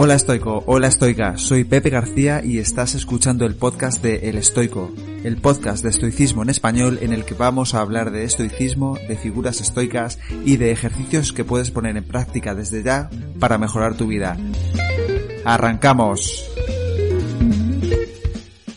Hola estoico, hola estoica, soy Pepe García y estás escuchando el podcast de El Estoico, el podcast de estoicismo en español en el que vamos a hablar de estoicismo, de figuras estoicas y de ejercicios que puedes poner en práctica desde ya para mejorar tu vida. ¡Arrancamos!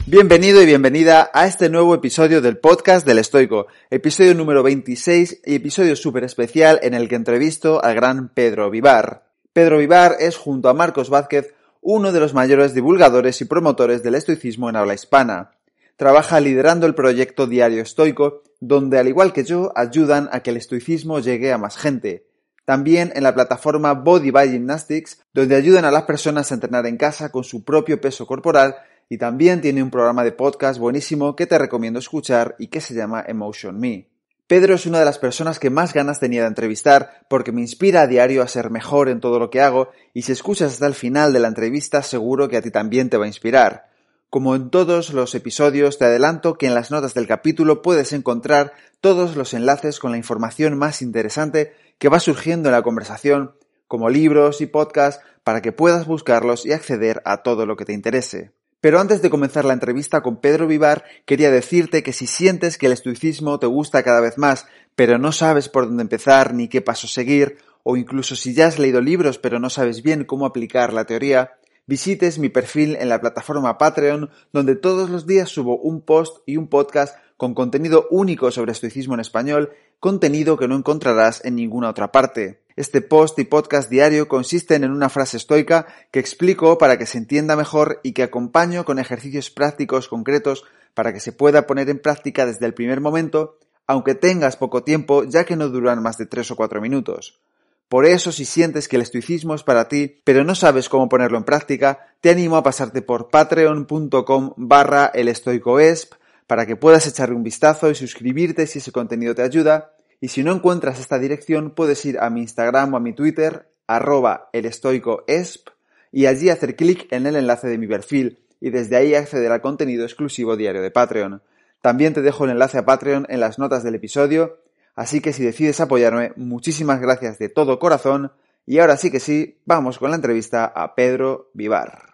Bienvenido y bienvenida a este nuevo episodio del podcast del Estoico, episodio número 26 y episodio súper especial en el que entrevisto al gran Pedro Vivar. Pedro Vivar es, junto a Marcos Vázquez, uno de los mayores divulgadores y promotores del estoicismo en habla hispana. Trabaja liderando el proyecto Diario Estoico, donde, al igual que yo, ayudan a que el estoicismo llegue a más gente. También en la plataforma Body by Gymnastics, donde ayudan a las personas a entrenar en casa con su propio peso corporal y también tiene un programa de podcast buenísimo que te recomiendo escuchar y que se llama Emotion Me. Pedro es una de las personas que más ganas tenía de entrevistar porque me inspira a diario a ser mejor en todo lo que hago y si escuchas hasta el final de la entrevista seguro que a ti también te va a inspirar. Como en todos los episodios, te adelanto que en las notas del capítulo puedes encontrar todos los enlaces con la información más interesante que va surgiendo en la conversación, como libros y podcasts, para que puedas buscarlos y acceder a todo lo que te interese. Pero antes de comenzar la entrevista con Pedro Vivar, quería decirte que si sientes que el estoicismo te gusta cada vez más, pero no sabes por dónde empezar ni qué paso seguir, o incluso si ya has leído libros pero no sabes bien cómo aplicar la teoría, visites mi perfil en la plataforma Patreon, donde todos los días subo un post y un podcast con contenido único sobre estoicismo en español, contenido que no encontrarás en ninguna otra parte. Este post y podcast diario consisten en una frase estoica que explico para que se entienda mejor y que acompaño con ejercicios prácticos concretos para que se pueda poner en práctica desde el primer momento, aunque tengas poco tiempo ya que no duran más de 3 o 4 minutos. Por eso, si sientes que el estoicismo es para ti, pero no sabes cómo ponerlo en práctica, te animo a pasarte por patreon.com barra el para que puedas echarle un vistazo y suscribirte si ese contenido te ayuda y si no encuentras esta dirección, puedes ir a mi Instagram o a mi Twitter, arroba elestoicoesp, y allí hacer clic en el enlace de mi perfil, y desde ahí acceder al contenido exclusivo diario de Patreon. También te dejo el enlace a Patreon en las notas del episodio, así que si decides apoyarme, muchísimas gracias de todo corazón, y ahora sí que sí, vamos con la entrevista a Pedro Vivar.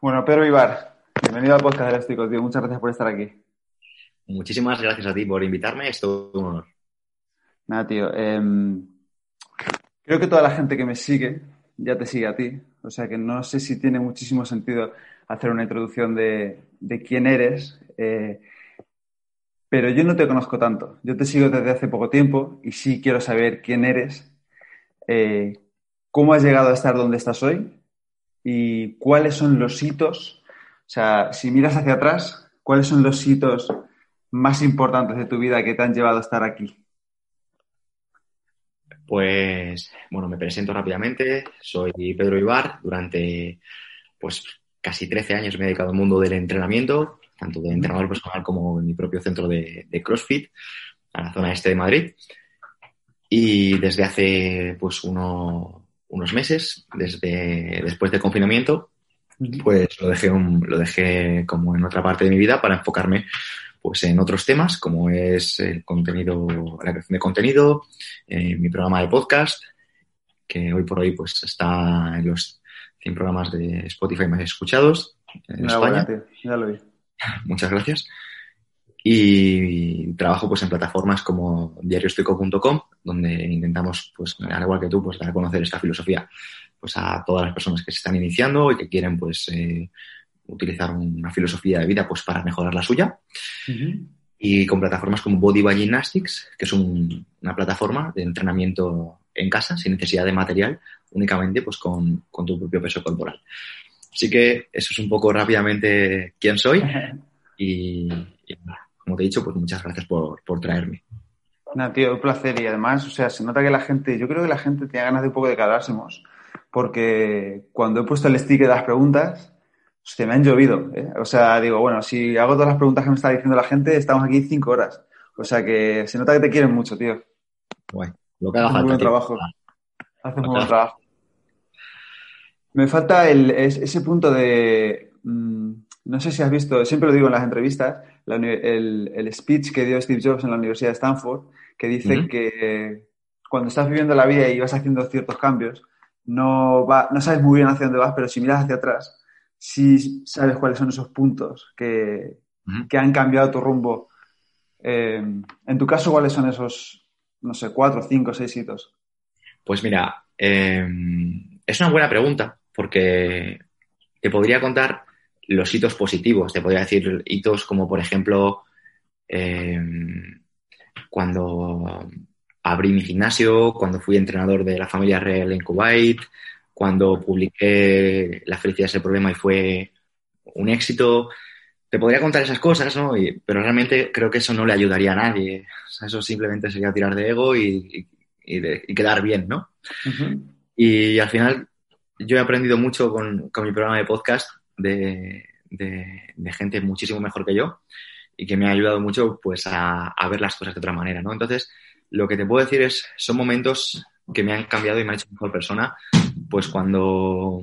Bueno, Pedro Vivar, bienvenido al podcast Elástico, tío. Muchas gracias por estar aquí. Muchísimas gracias a ti por invitarme, es todo un honor. Nada, tío. Em, creo que toda la gente que me sigue ya te sigue a ti. O sea que no sé si tiene muchísimo sentido hacer una introducción de, quién eres. Eh, pero yo no te conozco tanto. Yo te sigo desde hace poco tiempo y sí quiero saber quién eres, eh, cómo has llegado a estar donde estás hoy y cuáles son los hitos. Sea, si miras hacia atrás, ¿cuáles son los hitos más importantes de tu vida que te han llevado a estar aquí? Pues, bueno, me presento rápidamente. Soy Pedro Ibar. Durante, pues, casi 13 años me he dedicado al mundo del entrenamiento, tanto de entrenador personal como en mi propio centro de, CrossFit, a la zona este de Madrid. Y desde hace, pues, unos meses, desde después del confinamiento, pues lo dejé, lo dejé como en otra parte de mi vida para enfocarme pues en otros temas como es el contenido, la creación de contenido, eh, mi programa de podcast, que hoy por hoy pues está en los 100 programas de Spotify más escuchados en España. ya lo vi. Muchas gracias. Y trabajo pues en plataformas como diariostoico.com, donde intentamos, pues, al igual que tú, pues dar a conocer esta filosofía pues a todas las personas que se están iniciando y que quieren pues eh, utilizar una filosofía de vida pues para mejorar la suya. Y con plataformas como Body by Gymnastics, que es una plataforma de entrenamiento en casa, sin necesidad de material, únicamente pues con, tu propio peso corporal. Así que eso es un poco rápidamente quién soy. Y, como te he dicho, pues muchas gracias por, por traerme. Nada, tío, un placer. Y además, o sea, se nota que la gente, yo creo que la gente tiene ganas de un poco de calásemos, porque cuando he puesto el stick de las preguntas, Hostia, me han llovido. ¿eh? O sea, digo, bueno, si hago todas las preguntas que me está diciendo la gente, estamos aquí cinco horas. O sea que se nota que te quieren mucho, tío. Bueno, lo que haga falta. Muy buen trabajo. Haces muy buen trabajo. Me falta el, ese punto de. Mm, no sé si has visto, siempre lo digo en las entrevistas, el, speech que dio Steve Jobs en la Universidad de Stanford, que dice que cuando estás viviendo la vida y vas haciendo ciertos cambios, no, va, no sabes muy bien hacia dónde vas, pero si miras hacia atrás, sí sabes cuáles son esos puntos que, que han cambiado tu rumbo. Eh, en tu caso, ¿cuáles son esos, no sé, cuatro, cinco, seis hitos? Pues mira, eh, es una buena pregunta porque te podría contar los hitos positivos, te podría decir hitos como, por ejemplo, eh, cuando abrí mi gimnasio, cuando fui entrenador de la familia real en Kuwait, cuando publiqué La felicidad es el problema y fue un éxito. Te podría contar esas cosas, ¿no? pero realmente creo que eso no le ayudaría a nadie. eso simplemente sería tirar de ego y, quedar bien, ¿no? Y al final yo he aprendido mucho con, mi programa de podcast de, gente muchísimo mejor que yo y que me ha ayudado mucho pues a, ver las cosas de otra manera, ¿no? Entonces, lo que te puedo decir es, son momentos que me han cambiado y me han hecho mejor persona, pues cuando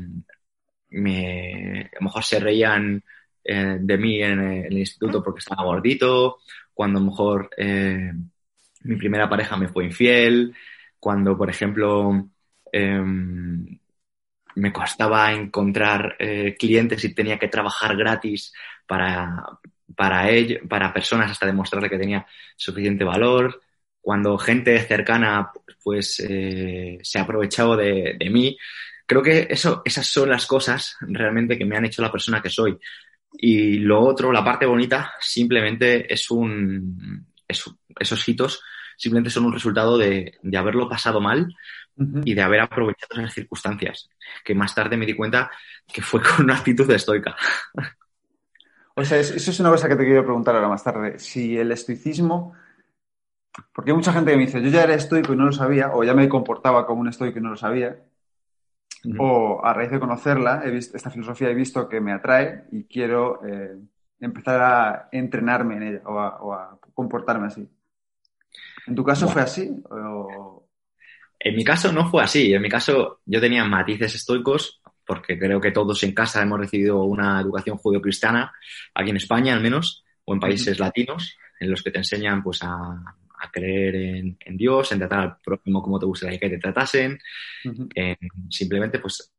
me, a lo mejor se reían eh, de mí en, el instituto porque estaba gordito, cuando a lo mejor eh, mi primera pareja me fue infiel, cuando, por ejemplo, em, me costaba encontrar eh, clientes y tenía que trabajar gratis para, para, ello, para personas hasta demostrarle que tenía suficiente valor cuando gente cercana pues eh, se ha aprovechado de, mí. Creo que eso, esas son las cosas realmente que me han hecho la persona que soy. Y lo otro, la parte bonita, simplemente es un. esos hitos simplemente son un resultado de, haberlo pasado mal y de haber aprovechado esas circunstancias. Que más tarde me di cuenta que fue con una actitud estoica. O sea, eso es una cosa que te quiero preguntar ahora más tarde. Si el estoicismo porque hay mucha gente que me dice, yo ya era estoico y no lo sabía, o ya me comportaba como un estoico y no lo sabía, o a raíz de conocerla, he visto, esta filosofía he visto que me atrae y quiero eh, empezar a entrenarme en ella o a, comportarme así. ¿En tu caso fue así? En mi caso no fue así. En mi caso yo tenía matices estoicos porque creo que todos en casa hemos recibido una educación judio-cristiana, aquí en España al menos, o en países latinos, en los que te enseñan pues a, a creer en, Dios, en tratar al próximo como te gustaría que te tratasen, simplemente pues...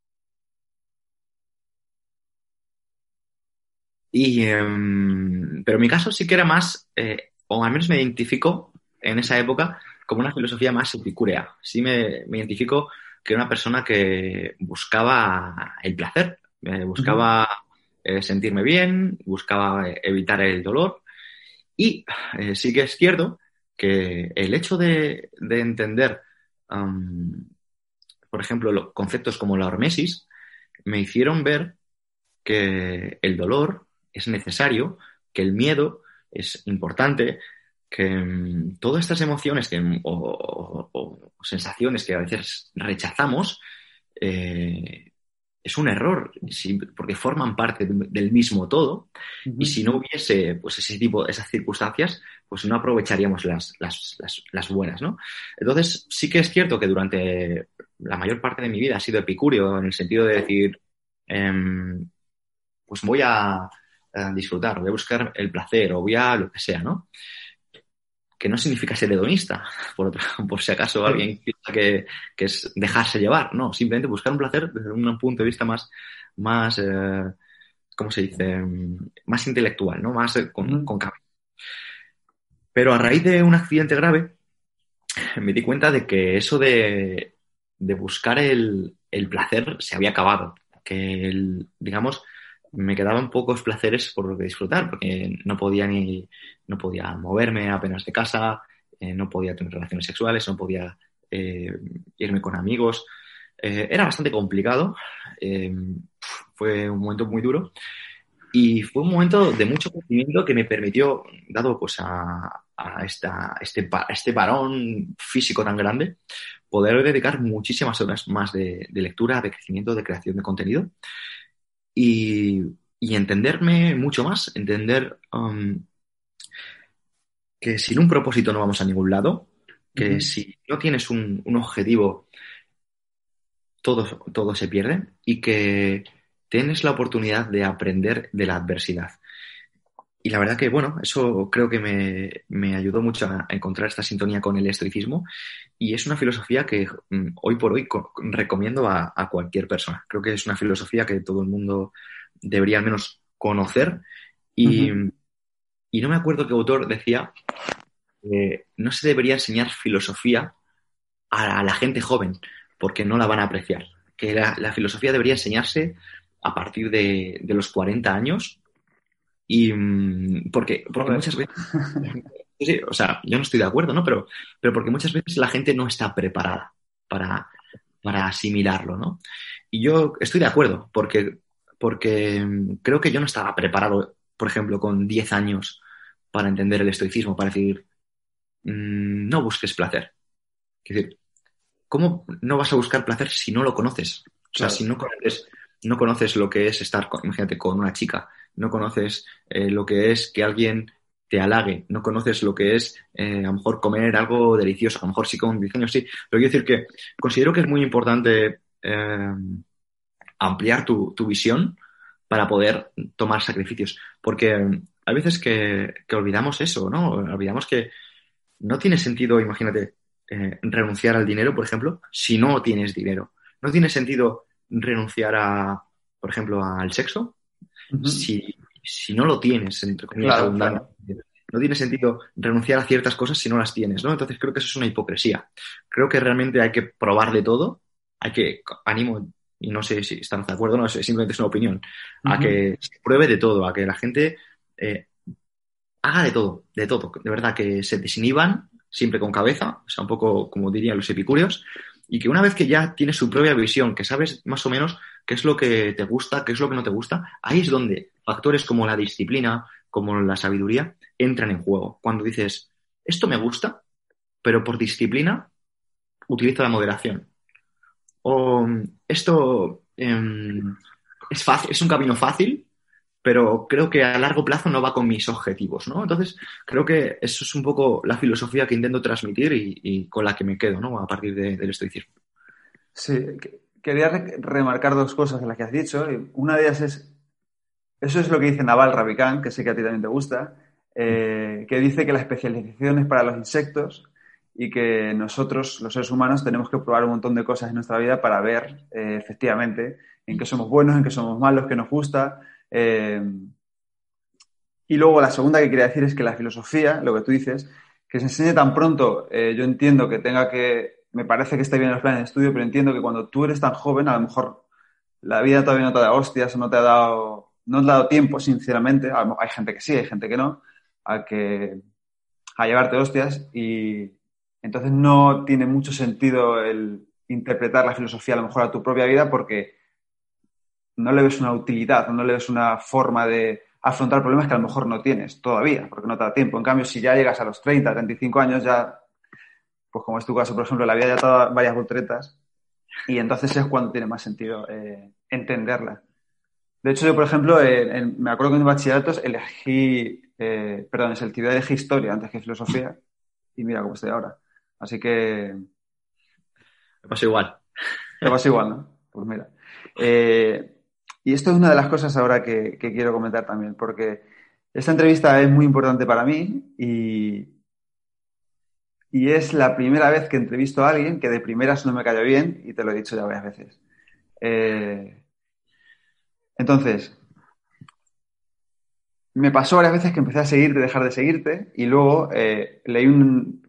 Y, em, pero en mi caso sí que era más, eh, o al menos me identifico en esa época como una filosofía más epicúrea. Sí me, identifico que era una persona que buscaba el placer, eh, buscaba eh, sentirme bien, buscaba evitar el dolor. Y sí que es cierto que el hecho de, entender, por ejemplo, conceptos como la hormesis, me hicieron ver que el dolor es necesario, que el miedo es importante, que mm, todas estas emociones o, sensaciones que a veces rechazamos eh, es un error, porque forman parte del mismo todo, y si no hubiese pues, ese tipo, esas circunstancias, pues no aprovecharíamos las, las, las, buenas, ¿no? Entonces, sí que es cierto que durante la mayor parte de mi vida ha sido epicúreo, en el sentido de decir, em, pues voy a, a, disfrutar, voy a buscar el placer, o voy a lo que sea, ¿no? Que no significa ser hedonista, por, por si acaso alguien piensa que, es dejarse llevar, no, simplemente buscar un placer desde un punto de vista más, más eh, ¿cómo se dice?, más intelectual, ¿no? Más eh, con, con Pero a raíz de un accidente grave, me di cuenta de que eso de, de buscar el, el, placer se había acabado. Que, el, digamos, me quedaban pocos placeres por lo que disfrutar, porque no podía ni no podía moverme apenas de casa, eh, no podía tener relaciones sexuales, no podía eh, irme con amigos. Eh, era bastante complicado, fue un momento muy duro y fue un momento de mucho crecimiento que me permitió, dado pues a, esta, este, este parón físico tan grande, poder dedicar muchísimas horas más de, de lectura, de crecimiento, de creación de contenido y, entenderme mucho más, entender um, que sin un propósito no vamos a ningún lado, que si no tienes un, objetivo, todo, todo se pierde y que tienes la oportunidad de aprender de la adversidad. Y la verdad que, bueno, eso creo que me, ayudó mucho a encontrar esta sintonía con el estoicismo y es una filosofía que mm, hoy por hoy recomiendo a, cualquier persona. Creo que es una filosofía que todo el mundo debería al menos conocer y, no me acuerdo qué autor decía que no se debería enseñar filosofía a, la gente joven porque no la van a apreciar. Que la, filosofía debería enseñarse a partir de, de los 40 años y mm, porque, porque muchas veces, sí, o sea, yo no estoy de acuerdo, ¿no? Pero, pero porque muchas veces la gente no está preparada para, para asimilarlo, ¿no? Y yo estoy de acuerdo, porque, porque mm, creo que yo no estaba preparado, por ejemplo, con 10 años para entender el estoicismo, para decir, mm, no busques placer. Es decir, ¿cómo no vas a buscar placer si no lo conoces? O sea, si no conoces, no conoces lo que es estar, imagínate, con una chica no conoces eh, lo que es que alguien te halague, no conoces lo que es eh, a lo mejor comer algo delicioso, a lo mejor sí con diseño sí, pero quiero decir que considero que es muy importante eh, ampliar tu, visión para poder tomar sacrificios, porque hay veces que, olvidamos eso, ¿no? Olvidamos que no tiene sentido, imagínate, renunciar al dinero, por ejemplo, si no tienes dinero. No tiene sentido renunciar a, por ejemplo, al sexo si, si, no lo tienes, entre comillas, No tiene sentido renunciar a ciertas cosas si no las tienes, ¿no? Entonces creo que eso es una hipocresía. Creo que realmente hay que probar de todo, hay que, animo, y no sé si estamos de acuerdo, no, simplemente es una opinión, a que se pruebe de todo, a que la gente eh, haga de todo, de todo, de verdad, que se desinhiban siempre con cabeza, o sea, un poco como dirían los epicúreos, y que una vez que ya tienes su propia visión, que sabes más o menos qué es lo que te gusta, qué es lo que no te gusta, ahí es donde factores como la disciplina, como la sabiduría, entran en juego. Cuando dices, esto me gusta, pero por disciplina utilizo la moderación. O esto em, es, fácil, es un camino fácil, pero creo que a largo plazo no va con mis objetivos, ¿no? Entonces, creo que eso es un poco la filosofía que intento transmitir y, con la que me quedo, ¿no? A partir del estoicismo. Sí, quería remarcar dos cosas de las que has dicho. Una de ellas es, eso es lo que dice Naval Ravikant, que sé que a ti también te gusta, eh, que dice que la especialización es para los insectos y que nosotros, los seres humanos, tenemos que probar un montón de cosas en nuestra vida para ver eh, efectivamente en qué somos buenos, en qué somos malos, qué nos gusta, eh, y luego la segunda que quería decir es que la filosofía, lo que tú dices, que se enseñe tan pronto, yo entiendo que tenga que, me parece que está bien en los planes de estudio, pero entiendo que cuando tú eres tan joven, a lo mejor la vida todavía no te ha dado hostias no te ha dado, no te ha dado tiempo, sinceramente, hay gente que sí, hay gente que no, a que, a llevarte hostias y entonces no tiene mucho sentido el interpretar la filosofía a lo mejor a tu propia vida porque no le ves una utilidad, no le ves una forma de afrontar problemas que a lo mejor no tienes todavía, porque no te da tiempo. En cambio, si ya llegas a los 30, 35 años, ya, pues como es tu caso, por ejemplo, la vida ya toda varias volteretas, y entonces es cuando tiene más sentido eh, entenderla. De hecho, yo, por ejemplo, me acuerdo que en bachilleratos elegí, eh, perdón, en de elegí historia antes que filosofía, y mira cómo estoy ahora. Así que... Me pasa igual. Me pasa igual, ¿no? Pues mira. Eh, y esto es una de las cosas ahora que, quiero comentar también, porque esta entrevista es muy importante para mí y, y es la primera vez que entrevisto a alguien que de primeras no me cayó bien y te lo he dicho ya varias veces. Eh, entonces, me pasó varias veces que empecé a seguirte, dejar de seguirte y luego eh, leí un,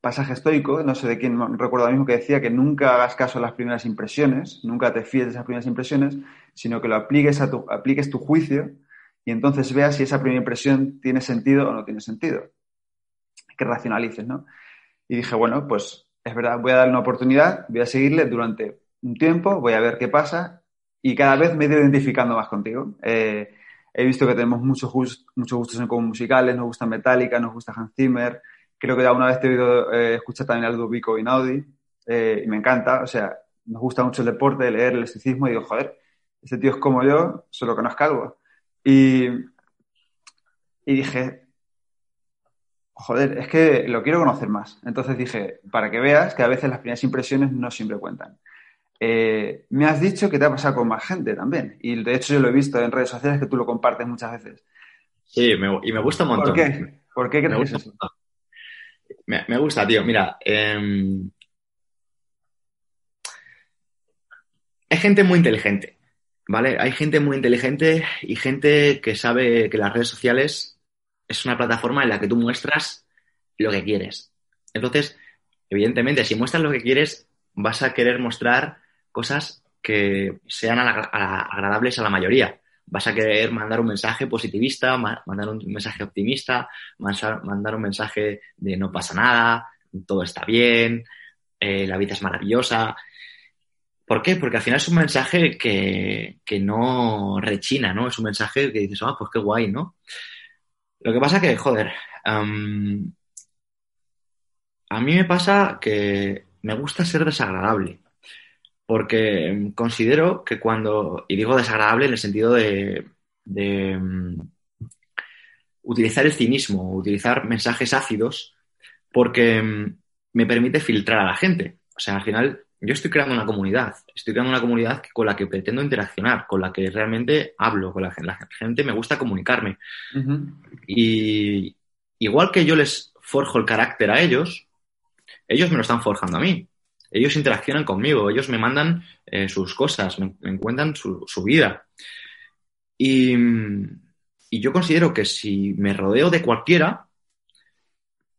pasaje estoico, no sé de quién recuerdo ahora mismo, que decía que nunca hagas caso a las primeras impresiones, nunca te fíes de esas primeras impresiones, sino que lo apliques, a tu, apliques tu juicio y entonces veas si esa primera impresión tiene sentido o no tiene sentido. Que racionalices, ¿no? Y dije, bueno, pues es verdad, voy a darle una oportunidad, voy a seguirle durante un tiempo, voy a ver qué pasa y cada vez me he ido identificando más contigo. Eh, he visto que tenemos muchos, muchos gustos en común musicales, nos gusta Metallica, nos gusta Hans Zimmer, Creo que alguna vez te he oído eh, escuchar también al Dubico Inaudi eh, y me encanta. O sea, nos gusta mucho el deporte, leer el estoicismo y digo, joder, ese tío es como yo, solo conozco algo. Y, y dije, joder, es que lo quiero conocer más. Entonces dije, para que veas que a veces las primeras impresiones no siempre cuentan. Eh, me has dicho que te ha pasado con más gente también. Y de hecho yo lo he visto en redes sociales que tú lo compartes muchas veces. Sí, me, y me gusta un montón. ¿Por qué? ¿Por qué crees me gusta, eso? Me, me gusta, tío. Mira, eh, hay gente muy inteligente, ¿vale? Hay gente muy inteligente y gente que sabe que las redes sociales es una plataforma en la que tú muestras lo que quieres. Entonces, evidentemente, si muestras lo que quieres, vas a querer mostrar cosas que sean agradables a la mayoría. Vas a querer mandar un mensaje positivista, ma- mandar un mensaje optimista, mandar un mensaje de no pasa nada, todo está bien, eh, la vida es maravillosa. ¿Por qué? Porque al final es un mensaje que, que no rechina, ¿no? Es un mensaje que dices, ah, pues qué guay, ¿no? Lo que pasa que, joder, a mí me pasa que me gusta ser desagradable, porque considero que cuando, y digo desagradable en el sentido de, de, mm, utilizar el cinismo, utilizar mensajes ácidos, porque mm, me permite filtrar a la gente. O sea, al final yo estoy creando una comunidad, estoy creando una comunidad con la que pretendo interaccionar, con la que realmente hablo, con la gente, la gente me gusta comunicarme. Y igual que yo les forjo el carácter a ellos, ellos me lo están forjando a mí. Ellos interaccionan conmigo, ellos me mandan eh, sus cosas, me, me cuentan su, su vida. Y, y yo considero que si me rodeo de cualquiera,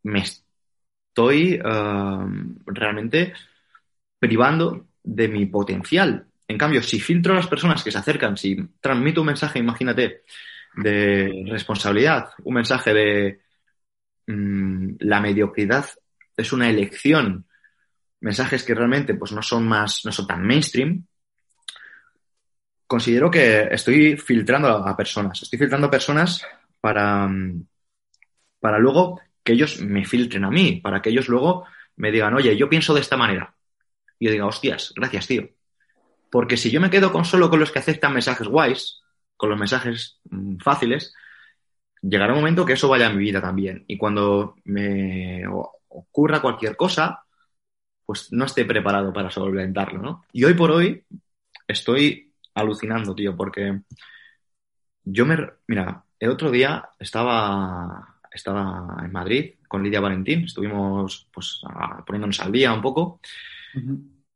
me estoy eh, realmente privando de mi potencial. En cambio, si filtro a las personas que se acercan, si transmito un mensaje, imagínate, de responsabilidad, un mensaje de mm, la mediocridad es una elección, mensajes que realmente pues, no son más, no son tan mainstream, considero que estoy filtrando a, personas. Estoy filtrando a personas para, mm, para luego que ellos me filtren a mí, para que ellos luego me digan, oye, yo pienso de esta manera. Y yo diga, hostias, gracias, tío. Porque si yo me quedo con solo con los que aceptan mensajes guays, con los mensajes mm, fáciles, llegará un momento que eso vaya a mi vida también. Y cuando me ocurra cualquier cosa, pues no esté preparado para solventarlo, ¿no? Y hoy por hoy estoy alucinando, tío, porque yo me... Mira, el otro día estaba, estaba en Madrid con Lidia Valentín, estuvimos pues poniéndonos al día un poco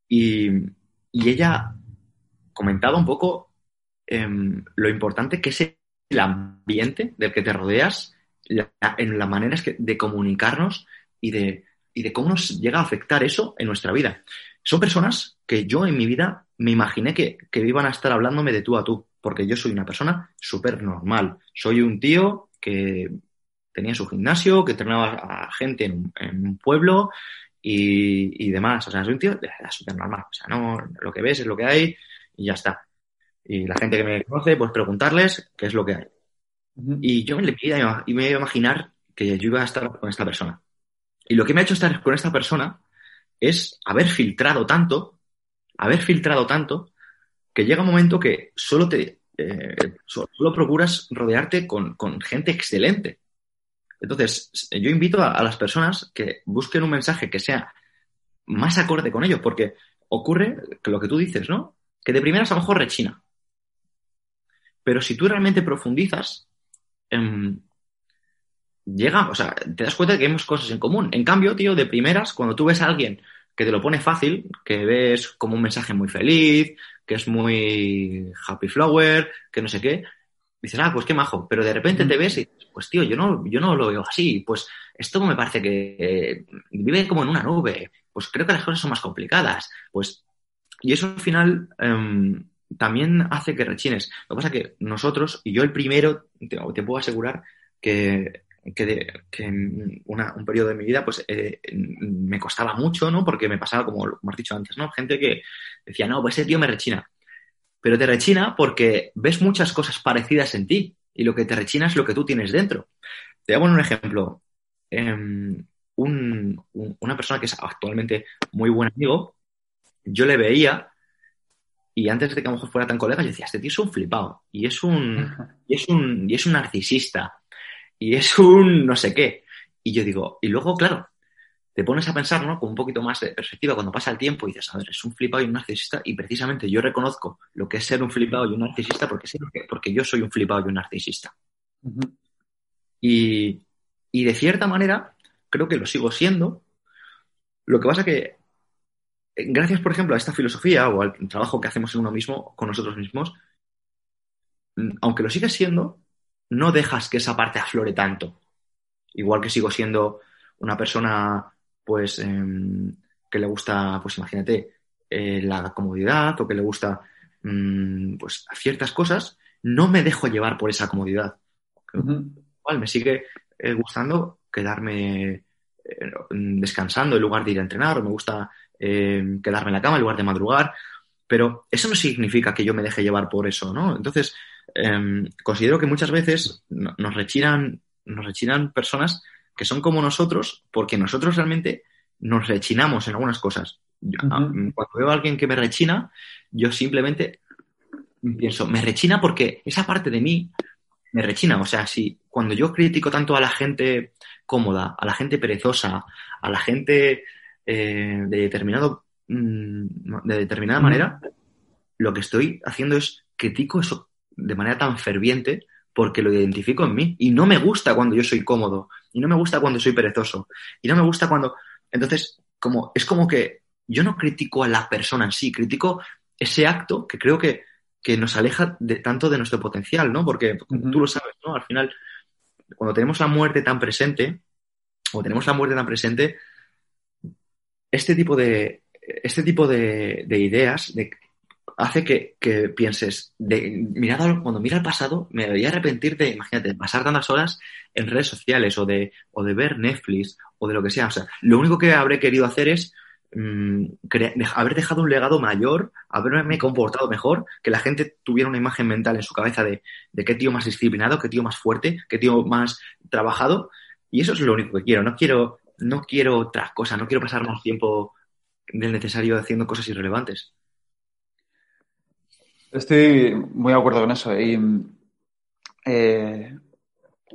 Y, y ella comentaba un poco em, lo importante que es el ambiente del que te rodeas, en las maneras de comunicarnos y de, y de cómo nos llega a afectar eso en nuestra vida. Son personas que yo en mi vida me imaginé que, que iban a estar hablándome de tú a tú, porque yo soy una persona súper normal. Soy un tío que tenía su gimnasio, que entrenaba a gente en un pueblo y, y demás. O sea, soy un tío súper normal. O sea, no, lo que ves es lo que hay y ya está. Y la gente que me conoce, pues preguntarles qué es lo que hay. Y yo me, le y me iba a imaginar que yo iba a estar con esta persona. Y lo que me ha hecho estar con esta persona es haber filtrado tanto, haber filtrado tanto, que llega un momento que solo te eh, so- solo procuras rodearte con, con gente excelente. Entonces, yo invito a, las personas que busquen un mensaje que sea más acorde con ellos, porque ocurre lo que tú dices, ¿no? Que de primeras a lo mejor rechina. Pero si tú realmente profundizas, em, llega, o sea, te das cuenta de que hemos cosas en común. En cambio, tío, de primeras, cuando tú ves a alguien que te lo pone fácil, que ves como un mensaje muy feliz, que es muy happy flower, que no sé qué, dices, ah, pues qué majo. Pero de repente te ves y dices, pues tío, yo no, yo no lo veo así. Pues esto me parece que eh, vive como en una nube. Pues creo que las cosas son más complicadas. Pues, y eso al final em, también hace que rechines. Lo que pasa es que nosotros, y yo el primero, te, te puedo asegurar que, que, de- que en una- un periodo de mi vida pues eh, me costaba mucho, ¿no? Porque me pasaba, como, como has dicho antes, ¿no? Gente que decía, no, pues ese tío me rechina. Pero te rechina porque ves muchas cosas parecidas en ti y lo que te rechina es lo que tú tienes dentro. Te voy a poner un ejemplo. Em, un- un- una persona que es actualmente muy buen amigo, yo le veía y antes de que a lo mejor fuera tan colega, yo decía, este tío es un flipado y es un, y es un, y es un narcisista y es un no sé qué. Y yo digo, y luego, claro, te pones a pensar, ¿no? Con un poquito más de perspectiva cuando pasa el tiempo y dices, a ver, es un flipado y un narcisista y precisamente yo reconozco lo que es ser un flipado y un narcisista porque sé que- porque yo soy un flipado y un narcisista. Y, y de cierta manera, creo que lo sigo siendo. Lo que pasa que, gracias, por ejemplo, a esta filosofía o al trabajo que hacemos en uno mismo, con nosotros mismos, aunque lo sigues siendo, no dejas que esa parte aflore tanto. Igual que sigo siendo una persona, pues, em, que le gusta, pues imagínate, eh, la comodidad o que le gusta, mm, pues, ciertas cosas, no me dejo llevar por esa comodidad. Igual me sigue eh, gustando quedarme eh, descansando en lugar de ir a entrenar, o me gusta quedarme en la cama en lugar de madrugar, pero eso no significa que yo me deje llevar por eso, ¿no? Entonces, em, considero que muchas veces nos rechinan, nos rechinan personas que son como nosotros porque nosotros realmente nos rechinamos en algunas cosas. Cuando veo a alguien que me rechina, yo simplemente pienso, me rechina porque esa parte de mí me rechina. O sea, si cuando yo critico tanto a la gente cómoda, a la gente perezosa, a la gente eh, de determinado mm, de determinada manera, lo que estoy haciendo es critico eso de manera tan ferviente porque lo identifico en mí y no me gusta cuando yo soy cómodo y no me gusta cuando soy perezoso y no me gusta cuando entonces como es como que yo no critico a la persona en sí critico ese acto que creo que, que nos aleja de, tanto de nuestro potencial no porque tú lo sabes no al final cuando tenemos la muerte tan presente o tenemos la muerte tan presente este tipo de este tipo de, de ideas de hace que, pienses, de, mirado, cuando mira el pasado, me debería arrepentir de, imagínate, pasar tantas horas en redes sociales o de, o de ver Netflix o de lo que sea. O sea, lo único que habré querido hacer es mm, haber dejado un legado mayor, haberme comportado mejor, que la gente tuviera una imagen mental en su cabeza de, de qué tío más disciplinado, qué tío más fuerte, qué tío más trabajado. Y eso es lo único que quiero. No quiero, no quiero otras cosas, no quiero pasar más tiempo del necesario haciendo cosas irrelevantes. Estoy muy de acuerdo con eso y eh,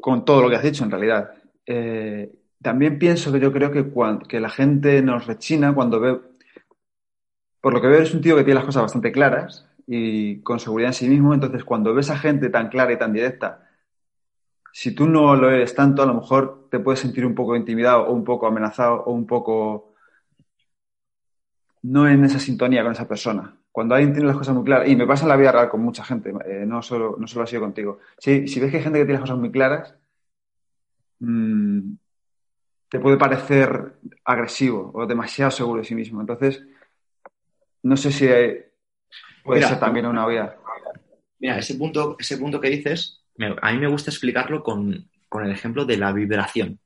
con todo lo que has dicho en realidad. Eh, también pienso que yo creo que, que la gente nos rechina cuando ve, por lo que veo es un tío que tiene las cosas bastante claras y con seguridad en sí mismo, entonces cuando ves a gente tan clara y tan directa, si tú no lo eres tanto, a lo mejor te puedes sentir un poco intimidado o un poco amenazado o un poco no en esa sintonía con esa persona cuando alguien tiene las cosas muy claras, y me pasa en la vida real con mucha gente, eh, no, solo, no solo ha sido contigo, si, si ves que hay gente que tiene las cosas muy claras, mm, te puede parecer agresivo o demasiado seguro de sí mismo. Entonces, no sé si puede ser también una vía. Mira, ese punto, ese punto que dices, a mí me gusta explicarlo con, con el ejemplo de la vibración.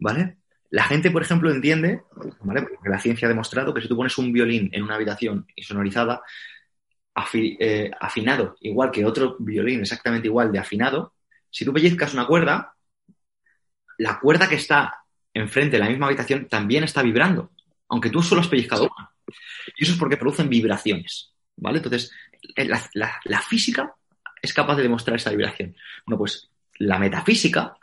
¿Vale? La gente, por ejemplo, entiende, ¿vale? Porque la ciencia ha demostrado que si tú pones un violín en una habitación insonorizada, eh, afinado, igual que otro violín exactamente igual de afinado, si tú pellizcas una cuerda, la cuerda que está enfrente de la misma habitación también está vibrando, aunque tú solo has pellizcado una. Y eso es porque producen vibraciones, ¿vale? Entonces, eh, la física es capaz de demostrar esa vibración. Bueno, pues la metafísica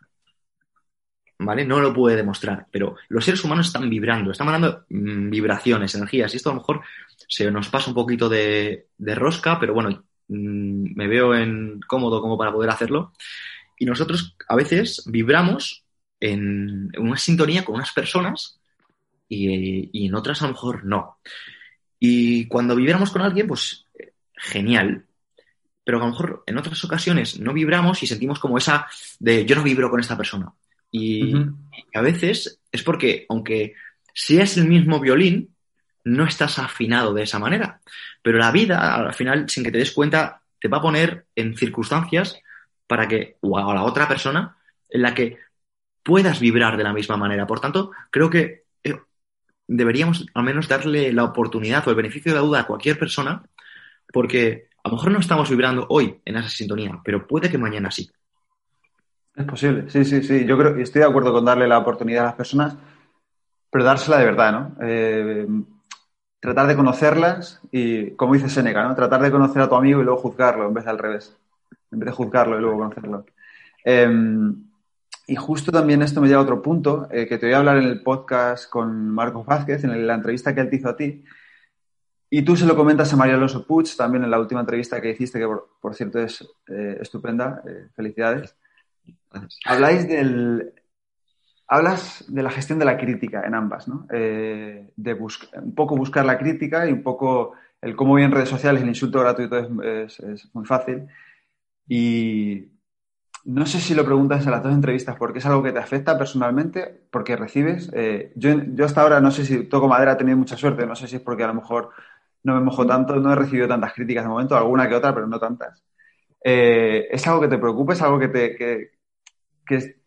¿vale? No lo puede demostrar, pero los seres humanos están vibrando, están mandando mm, vibraciones, energías, y esto a lo mejor se nos pasa un poquito de, rosca, pero bueno, mm, me veo en cómodo como para poder hacerlo. Y nosotros a veces vibramos en, una sintonía con unas personas y, en otras a lo mejor no. Y cuando vibramos con alguien, pues genial. Pero a lo mejor en otras ocasiones no vibramos y sentimos como esa de yo no vibro con esta persona. Y, a veces es porque, aunque seas el mismo violín, no estás afinado de esa manera. Pero la vida, al final, sin que te des cuenta, te va a poner en circunstancias para que, o a la otra persona, en la que puedas vibrar de la misma manera. Por tanto, creo que eh, deberíamos al menos darle la oportunidad o el beneficio de la duda a cualquier persona, porque a lo mejor no estamos vibrando hoy en esa sintonía, pero puede que mañana sí. Es posible, sí, sí, sí. Yo creo, estoy de acuerdo con darle la oportunidad a las personas, pero dársela de verdad, ¿no? Eh, tratar de conocerlas y, como dice Seneca, ¿no? Tratar de conocer a tu amigo y luego juzgarlo en vez de al revés. En vez de juzgarlo y luego conocerlo. Em, y justo también esto me lleva a otro punto, eh, que te voy a hablar en el podcast con Marcos Vázquez, en la entrevista que él te hizo a ti. Y tú se lo comentas a María Alonso Puig, también en la última entrevista que hiciste, que por, cierto es eh, estupenda. felicidades. Habláis del... Hablas de la gestión de la crítica en ambas, ¿no? Eh, de un poco buscar la crítica y un poco el cómo hoy en redes sociales el insulto gratuito es, muy fácil. Y no sé si lo preguntas en las dos entrevistas porque es algo que te afecta personalmente, porque recibes. Eh, yo, yo, hasta ahora no sé si toco madera, he tenido mucha suerte, no sé si es porque a lo mejor no me mojo tanto, no he recibido tantas críticas de momento, alguna que otra, pero no tantas. Eh, ¿Es algo que te preocupa? ¿Es algo que te... Que, que,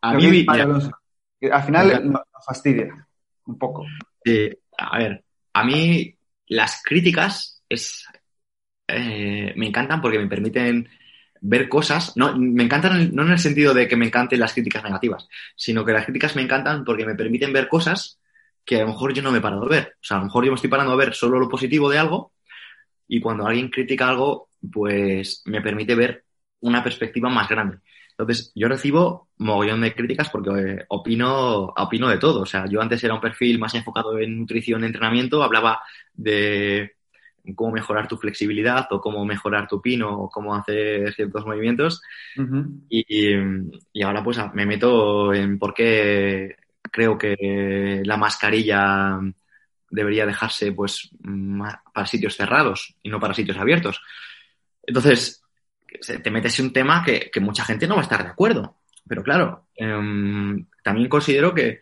a mí, al final nos fastidia un poco. a ver, a mí las críticas es, eh, me encantan porque me permiten ver cosas, no, me encantan no en el sentido de que me encanten las críticas negativas, sino que las críticas me encantan porque me permiten ver cosas que a lo mejor yo no me he parado a ver. O sea, a lo mejor yo me estoy parando a ver solo lo positivo de algo y cuando alguien critica algo, pues me permite ver una perspectiva más grande. Entonces, yo recibo mogollón de críticas porque eh, opino, opino de todo. O sea, yo antes era un perfil más enfocado en nutrición, entrenamiento, hablaba de cómo mejorar tu flexibilidad o cómo mejorar tu pino o cómo hacer ciertos movimientos. y, ahora pues me meto en por qué creo que la mascarilla debería dejarse pues para sitios cerrados y no para sitios abiertos. Entonces, te metes en un tema que, mucha gente no va a estar de acuerdo. Pero claro, em, también considero que,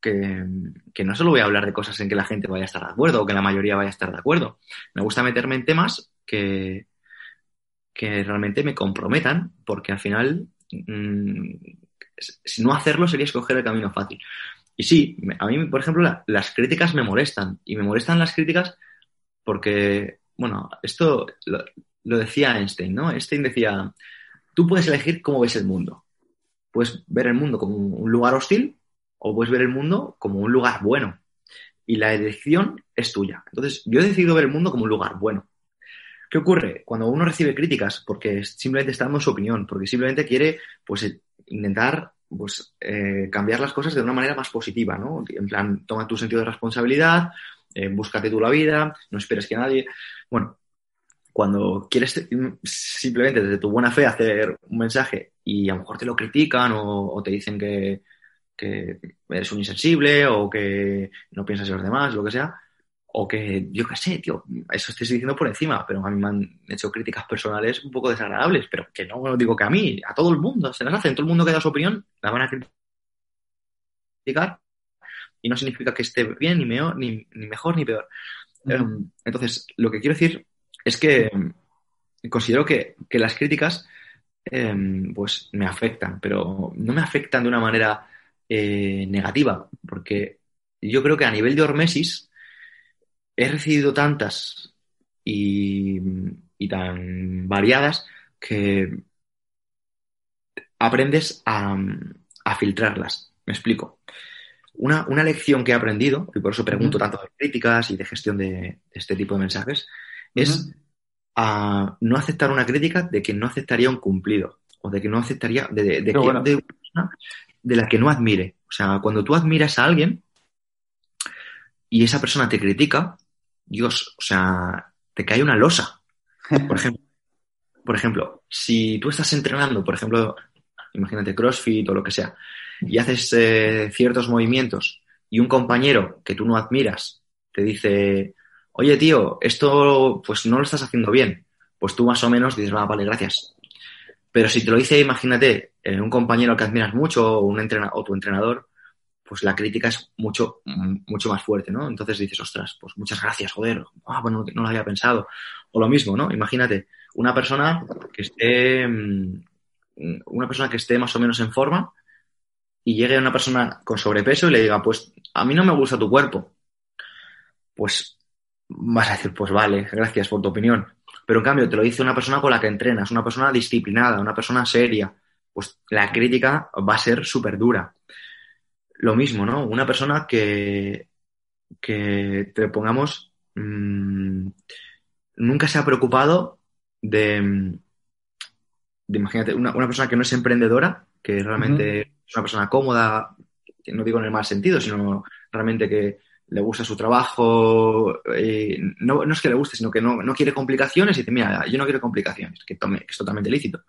que, no solo voy a hablar de cosas en que la gente vaya a estar de acuerdo o que la mayoría vaya a estar de acuerdo. Me gusta meterme en temas que, que realmente me comprometan, porque al final, mm, si no hacerlo sería escoger el camino fácil. Y sí, a mí, por ejemplo, las críticas me molestan. Y me molestan las críticas porque, bueno, esto lo decía Einstein, ¿no? Einstein decía, tú puedes elegir cómo ves el mundo. Puedes ver el mundo como un lugar hostil o puedes ver el mundo como un lugar bueno. Y la elección es tuya. Entonces, yo he decidido ver el mundo como un lugar bueno. ¿Qué ocurre? Cuando uno recibe críticas, porque simplemente está dando su opinión, porque simplemente quiere, pues, intentar, pues, eh, cambiar las cosas de una manera más positiva, ¿no? En plan, toma tu sentido de responsabilidad, eh, búscate tú la vida, no esperes que nadie. Bueno, cuando quieres simplemente desde tu buena fe hacer un mensaje y a lo mejor te lo critican o te dicen que, que eres un insensible o que no piensas en los demás, lo que sea, o que yo qué sé, tío, eso estoy diciendo por encima, pero a mí me han hecho críticas personales un poco desagradables, pero que no digo que a mí, a todo el mundo se las hacen, todo el mundo que da su opinión la van a criticar y no significa que esté bien, ni, mejor, ni, mejor, ni peor. Em, entonces, lo que quiero decir es que considero que, las críticas em, pues me afectan, pero no me afectan de una manera eh, negativa, porque yo creo que a nivel de hormesis he recibido tantas y, tan variadas que aprendes a, filtrarlas. Me explico. Una, lección que he aprendido, y por eso pregunto tanto de críticas y de gestión de, este tipo de mensajes, es a no aceptar una crítica de que no aceptaría un cumplido o de que no aceptaría de, de, de la que no admire. O sea, cuando tú admiras a alguien y esa persona te critica, Dios, o sea, te cae una losa. Por ejemplo, por ejemplo, si tú estás entrenando, por ejemplo, imagínate CrossFit o lo que sea, y haces eh, ciertos movimientos y un compañero que tú no admiras te dice, oye tío, esto pues no lo estás haciendo bien, pues tú más o menos dices, va, vale, gracias. Pero si te lo dice, imagínate, en un compañero que admiras mucho o, un tu entrenador, pues la crítica es mucho, mucho más fuerte, ¿no? Entonces dices, ostras, pues muchas gracias, joder, ah, bueno, no lo había pensado. O lo mismo, ¿no? Imagínate, una persona que esté, mm, una persona que esté más o menos en forma y llegue una persona con sobrepeso y le diga, pues a mí no me gusta tu cuerpo. Pues vas a decir, pues vale, gracias por tu opinión. Pero en cambio te lo dice una persona con la que entrenas, una persona disciplinada, una persona seria, pues la crítica va a ser súper dura. Lo mismo, ¿no? Una persona que, que te pongamos, mm, nunca se ha preocupado de, de imagínate, una, persona que no es emprendedora, que realmente es una persona cómoda, no digo en el mal sentido, sino realmente que le gusta su trabajo, eh, no, no, es que le guste, sino que no, no, quiere complicaciones y dice, mira, yo no quiero complicaciones, que, tome, que es totalmente lícito.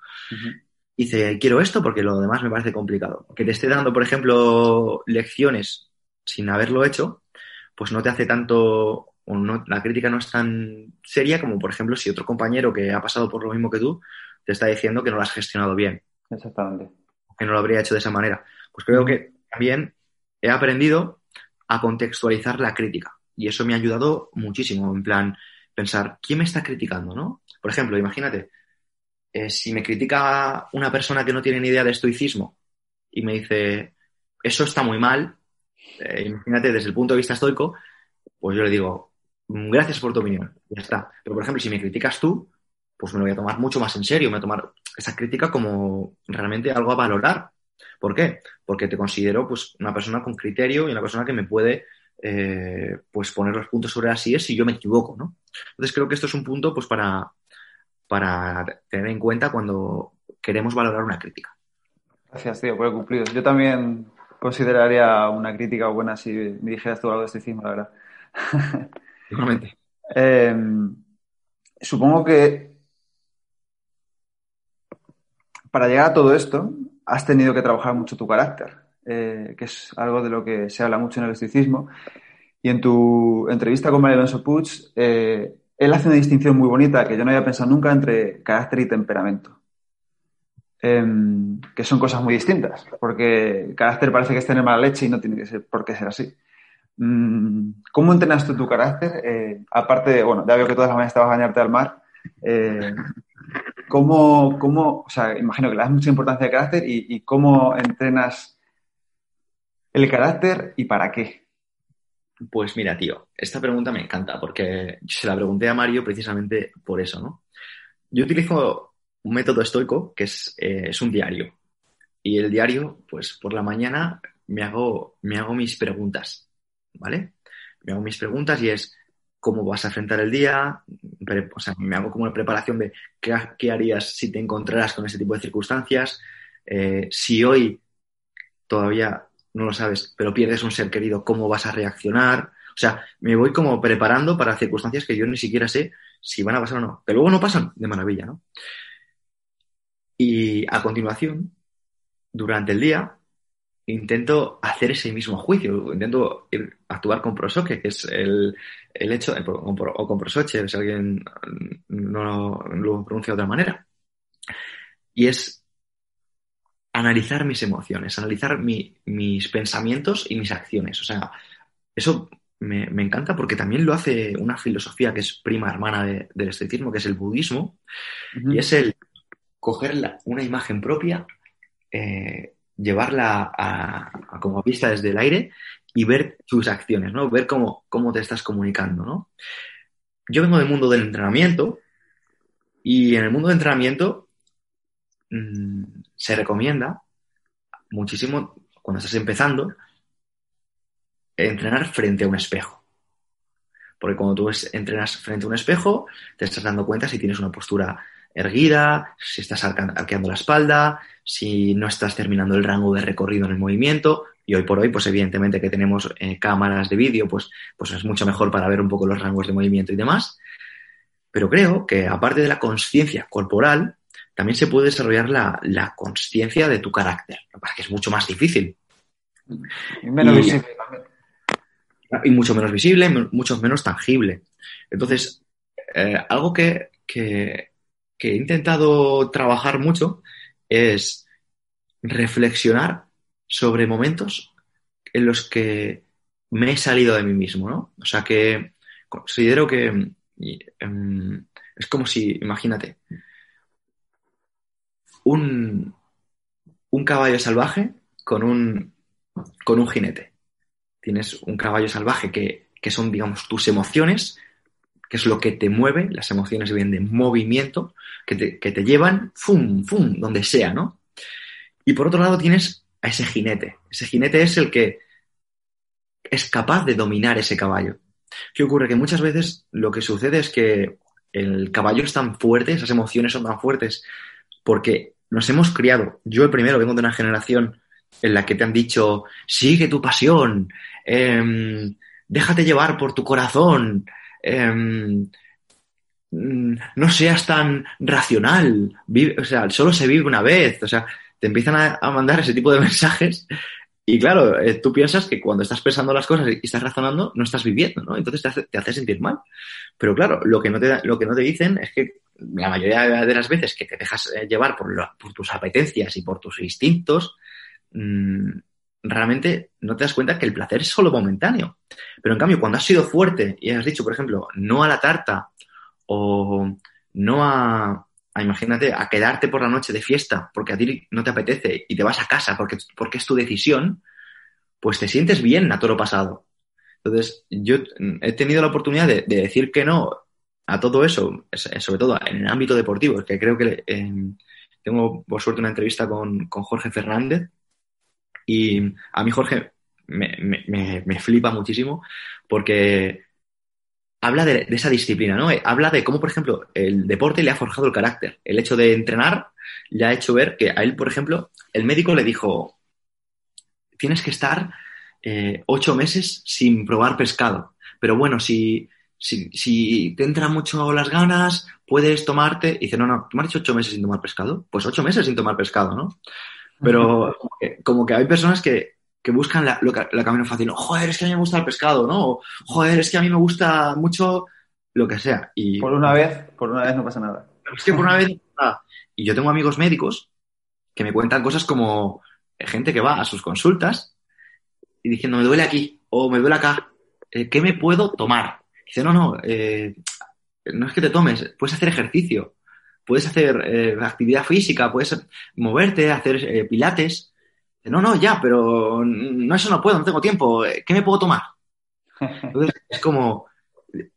dice, quiero esto porque lo demás me parece complicado. Que te esté dando, por ejemplo, lecciones sin haberlo hecho, pues no te hace tanto, o no, la crítica no es tan seria como, por ejemplo, si otro compañero que ha pasado por lo mismo que tú te está diciendo que no lo has gestionado bien. Exactamente. Que no lo habría hecho de esa manera. Pues creo que también he aprendido a contextualizar la crítica. Y eso me ha ayudado muchísimo, en plan, pensar, ¿quién me está criticando, no? Por ejemplo, imagínate, eh, si me critica una persona que no tiene ni idea de estoicismo y me dice, eso está muy mal, eh, imagínate desde el punto de vista estoico, pues yo le digo, gracias por tu opinión, ya está. Pero, por ejemplo, si me criticas tú, pues me lo voy a tomar mucho más en serio, me voy a tomar esa crítica como realmente algo a valorar. ¿Por qué? Porque te considero pues una persona con criterio y una persona que me puede eh, pues poner los puntos sobre las IES si yo me equivoco, ¿no? Entonces creo que esto es un punto pues para, para tener en cuenta cuando queremos valorar una crítica. Gracias, tío, por el cumplido. Yo también consideraría una crítica buena si me dijeras tú algo de estoicismo, la verdad. Igualmente. eh, supongo que para llegar a todo esto has tenido que trabajar mucho tu carácter, eh, que es algo de lo que se habla mucho en el estoicismo. Y en tu entrevista con María Alonso Puig, eh, él hace una distinción muy bonita que yo no había pensado nunca entre carácter y temperamento. Eh, que son cosas muy distintas, porque carácter parece que es tener mala leche y no tiene que ser por qué ser así. Mm, ¿Cómo entrenas tú tu carácter? Eh, aparte, de, bueno, ya veo que todas las mañanas vas a bañarte al mar. Eh, ¿cómo, ¿Cómo, o sea, imagino que le das mucha importancia al carácter y, cómo entrenas el carácter y para qué? Pues mira, tío, esta pregunta me encanta porque se la pregunté a Mario precisamente por eso, ¿no? Yo utilizo un método estoico que es, eh, es un diario. Y el diario, pues por la mañana me hago, me hago mis preguntas, ¿vale? Me hago mis preguntas y es cómo vas a enfrentar el día, o sea, me hago como una preparación de qué, qué harías si te encontraras con ese tipo de circunstancias, eh, si hoy todavía no lo sabes, pero pierdes un ser querido, ¿cómo vas a reaccionar? O sea, me voy como preparando para circunstancias que yo ni siquiera sé si van a pasar o no. Que luego no pasan, de maravilla, ¿no? Y a continuación, durante el día, intento hacer ese mismo juicio, intento actuar con prosoque, que es el, el hecho, o con prosoche, si alguien no lo pronuncia de otra manera. Y es analizar mis emociones, analizar mi, mis pensamientos y mis acciones. O sea, eso me, me, encanta porque también lo hace una filosofía que es prima hermana de, del estoicismo, que es el budismo, uh -huh. y es el coger la, una imagen propia, eh, llevarla a, a, como vista desde el aire y ver tus acciones, ¿no? Ver cómo, cómo te estás comunicando, ¿no? Yo vengo del mundo del entrenamiento y en el mundo del entrenamiento mmm, se recomienda muchísimo cuando estás empezando entrenar frente a un espejo. Porque cuando tú entrenas frente a un espejo, te estás dando cuenta si tienes una postura erguida, si estás arqueando la espalda, si no estás terminando el rango de recorrido en el movimiento. Y hoy por hoy, pues evidentemente que tenemos eh, cámaras de vídeo, pues, pues es mucho mejor para ver un poco los rangos de movimiento y demás. Pero creo que aparte de la conciencia corporal, también se puede desarrollar la, la conciencia de tu carácter, para que es mucho más difícil. Y menos y, visible también. Y mucho menos visible, mucho menos tangible. Entonces, eh, algo que, que, que he intentado trabajar mucho es reflexionar sobre momentos en los que me he salido de mí mismo, ¿no? O sea que considero que um, es como si, imagínate, un, un caballo salvaje con un, con un jinete. Tienes un caballo salvaje que, que son, digamos, tus emociones, que es lo que te mueve, las emociones vienen de movimiento, que te, que te llevan, fum, fum, donde sea, ¿no? Y por otro lado tienes a ese jinete. Ese jinete es el que es capaz de dominar ese caballo. ¿Qué ocurre? Que muchas veces lo que sucede es que el caballo es tan fuerte, esas emociones son tan fuertes, porque nos hemos criado. Yo el primero vengo de una generación en la que te han dicho, sigue tu pasión, eh, déjate llevar por tu corazón, mm, no seas tan racional, o sea, solo se vive una vez, o sea, te empiezan a, mandar ese tipo de mensajes y claro, eh, tú piensas que cuando estás pensando las cosas y estás razonando, no estás viviendo, ¿no? Entonces te hace, sentir mal. Pero claro, lo que, no te, lo que no te dicen es que la mayoría de las veces que te dejas eh, llevar por, tus apetencias y por tus instintos, mmm, realmente no te das cuenta que el placer es solo momentáneo. Pero en cambio, cuando has sido fuerte y has dicho, por ejemplo, no a la tarta o no a, imagínate, a quedarte por la noche de fiesta porque a ti no te apetece y te vas a casa porque, porque es tu decisión, pues te sientes bien a todo lo pasado. Entonces, yo he tenido la oportunidad de, decir que no a todo eso, sobre todo en el ámbito deportivo, que creo que eh, tengo por suerte una entrevista con, con Jorge Fernández, y a mí Jorge me, flipa muchísimo porque habla de, esa disciplina, ¿no? Habla de cómo, por ejemplo, el deporte le ha forjado el carácter. El hecho de entrenar le ha hecho ver que a él, por ejemplo, el médico le dijo, tienes que estar eh, ocho meses sin probar pescado. Pero bueno, si, si, te entran mucho las ganas, puedes tomarte. Y dice, no, no, ¿tú me has dicho ocho meses sin tomar pescado? Pues ocho meses sin tomar pescado, ¿no? Pero como que hay personas que, buscan la, la camino fácil. Joder, es que a mí me gusta el pescado, ¿no? Joder, es que a mí me gusta mucho lo que sea. Y, por una vez, por una vez no pasa nada. Es que por una vez no pasa nada. Y yo tengo amigos médicos que me cuentan cosas como gente que va a sus consultas y diciendo, me duele aquí o me duele acá, eh, ¿qué me puedo tomar? Dice, no, no, eh, no es que te tomes, puedes hacer ejercicio puedes hacer eh, actividad física, puedes moverte, hacer eh, pilates. No, no, ya, pero no, eso no puedo, no tengo tiempo. ¿Qué me puedo tomar? Entonces, es como,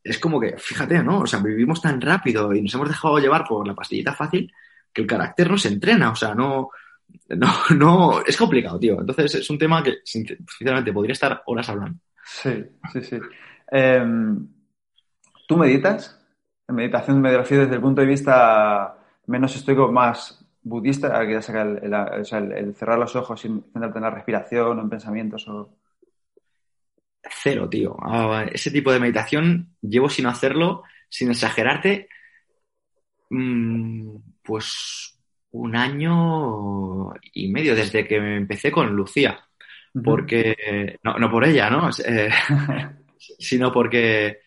es como que, fíjate, ¿no? O sea, vivimos tan rápido y nos hemos dejado llevar por la pastillita fácil que el carácter no se entrena, o sea, no, no, no, es complicado, tío. Entonces, es un tema que, sinceramente, podría estar horas hablando. Sí, sí, sí. Em, ¿Tú meditas? En meditación me refiero desde el punto de vista menos estoico, más budista, que el, el, cerrar los ojos y centrarte en la respiración o en pensamientos o... Cero, tío. Ah, ese tipo de meditación llevo sin hacerlo, sin exagerarte, mm, pues un año y medio desde que empecé con Lucía. Porque, no, no por ella, ¿no? Eh, sino porque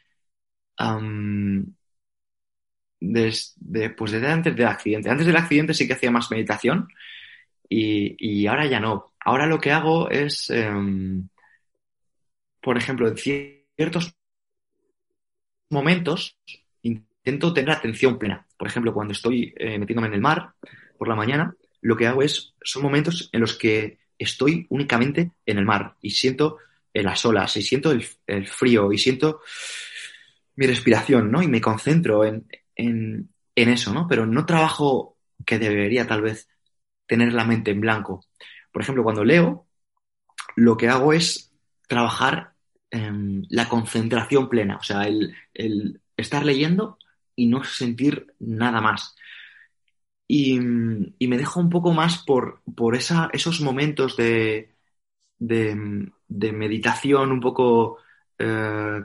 desde, pues desde antes del accidente. Antes del accidente sí que hacía más meditación y, ahora ya no. Ahora lo que hago es, em, por ejemplo, en ciertos momentos intento tener atención plena. Por ejemplo, cuando estoy eh, metiéndome en el mar por la mañana, lo que hago es, son momentos en los que estoy únicamente en el mar y siento las olas y siento el, el frío y siento mi respiración, ¿no? Y me concentro en, en, eso, ¿no? Pero no trabajo que debería tal vez tener la mente en blanco. Por ejemplo, cuando leo, lo que hago es trabajar en la concentración plena, o sea, el, estar leyendo y no sentir nada más. Y, me dejo un poco más por, esos momentos de, de, meditación un poco eh,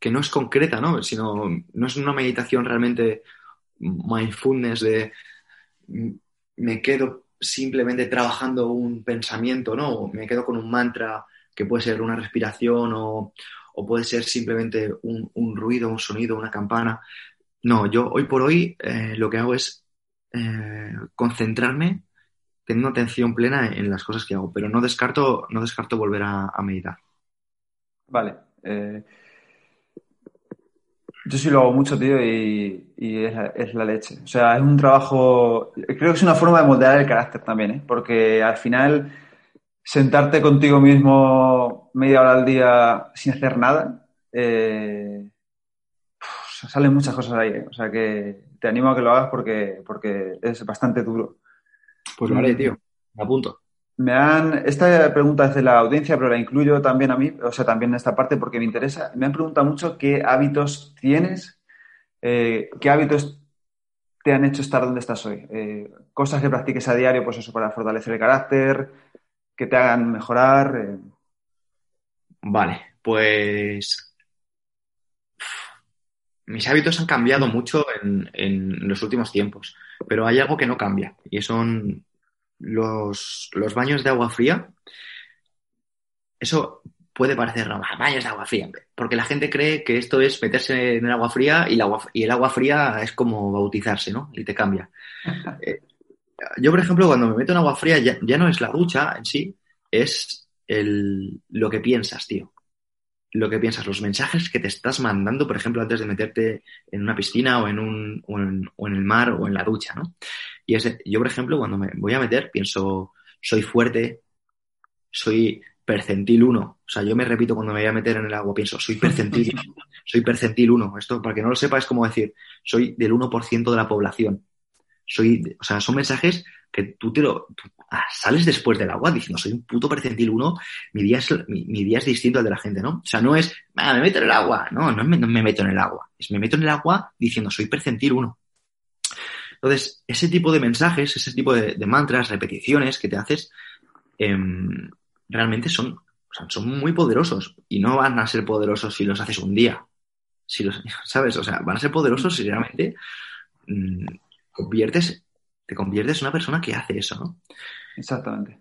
que no es concreta, ¿no? Sino, no es una meditación realmente mindfulness de me quedo simplemente trabajando un pensamiento, ¿no? Me quedo con un mantra que puede ser una respiración o, puede ser simplemente un, ruido, un sonido, una campana. No, yo hoy por hoy eh, lo que hago es eh, concentrarme, teniendo atención plena en las cosas que hago, pero no descarto, no descarto volver a, meditar. Vale. Eh, yo sí lo hago mucho, tío, y, es, la, leche. O sea, es un trabajo, creo que es una forma de moldear el carácter también, ¿eh? Porque al final, sentarte contigo mismo media hora al día sin hacer nada, eh, salen muchas cosas ahí, ¿eh? O sea que te animo a que lo hagas porque, porque es bastante duro. Pues vale, tío, me apunto. Me han, esta pregunta es de la audiencia, pero la incluyo también a mí, o sea, también en esta parte porque me interesa. Me han preguntado mucho qué hábitos tienes, eh, qué hábitos te han hecho estar donde estás hoy. Eh, cosas que practiques a diario, pues eso, para fortalecer el carácter, que te hagan mejorar. Eh. Vale, pues mis hábitos han cambiado mucho en, los últimos tiempos, pero hay algo que no cambia y son los, los baños de agua fría. Eso puede parecer no, baños de agua fría, porque la gente cree que esto es meterse en el agua fría y el agua, y el agua fría es como bautizarse, ¿no? Y te cambia. Eh, yo, por ejemplo, cuando me meto en agua fría ya, ya no es la ducha en sí, es el, lo que piensas, tío. Lo que piensas, los mensajes que te estás mandando, por ejemplo, antes de meterte en una piscina o en, un, o en, o en el mar o en la ducha, ¿no? Y es, yo, por ejemplo, cuando me voy a meter, pienso, soy fuerte, soy percentil 1. O sea, yo me repito cuando me voy a meter en el agua, pienso, soy percentil, soy percentil 1. Esto, para que no lo sepa, es como decir, soy del 1% de la población. Soy, o sea, son mensajes que tú te lo, sales después del agua diciendo, soy un puto percentil 1, mi día, es, mi, día es distinto al de la gente, ¿no? O sea, no es, ah, me meto en el agua. No, no me, meto en el agua. Es me meto en el agua diciendo, soy percentil 1. Entonces, ese tipo de mensajes, ese tipo de, mantras, repeticiones que te haces, eh, realmente son, son muy poderosos y no van a ser poderosos si los haces un día. Si los, ¿Sabes? O sea, van a ser poderosos si realmente mm, conviertes, te conviertes en una persona que hace eso, ¿no? Exactamente.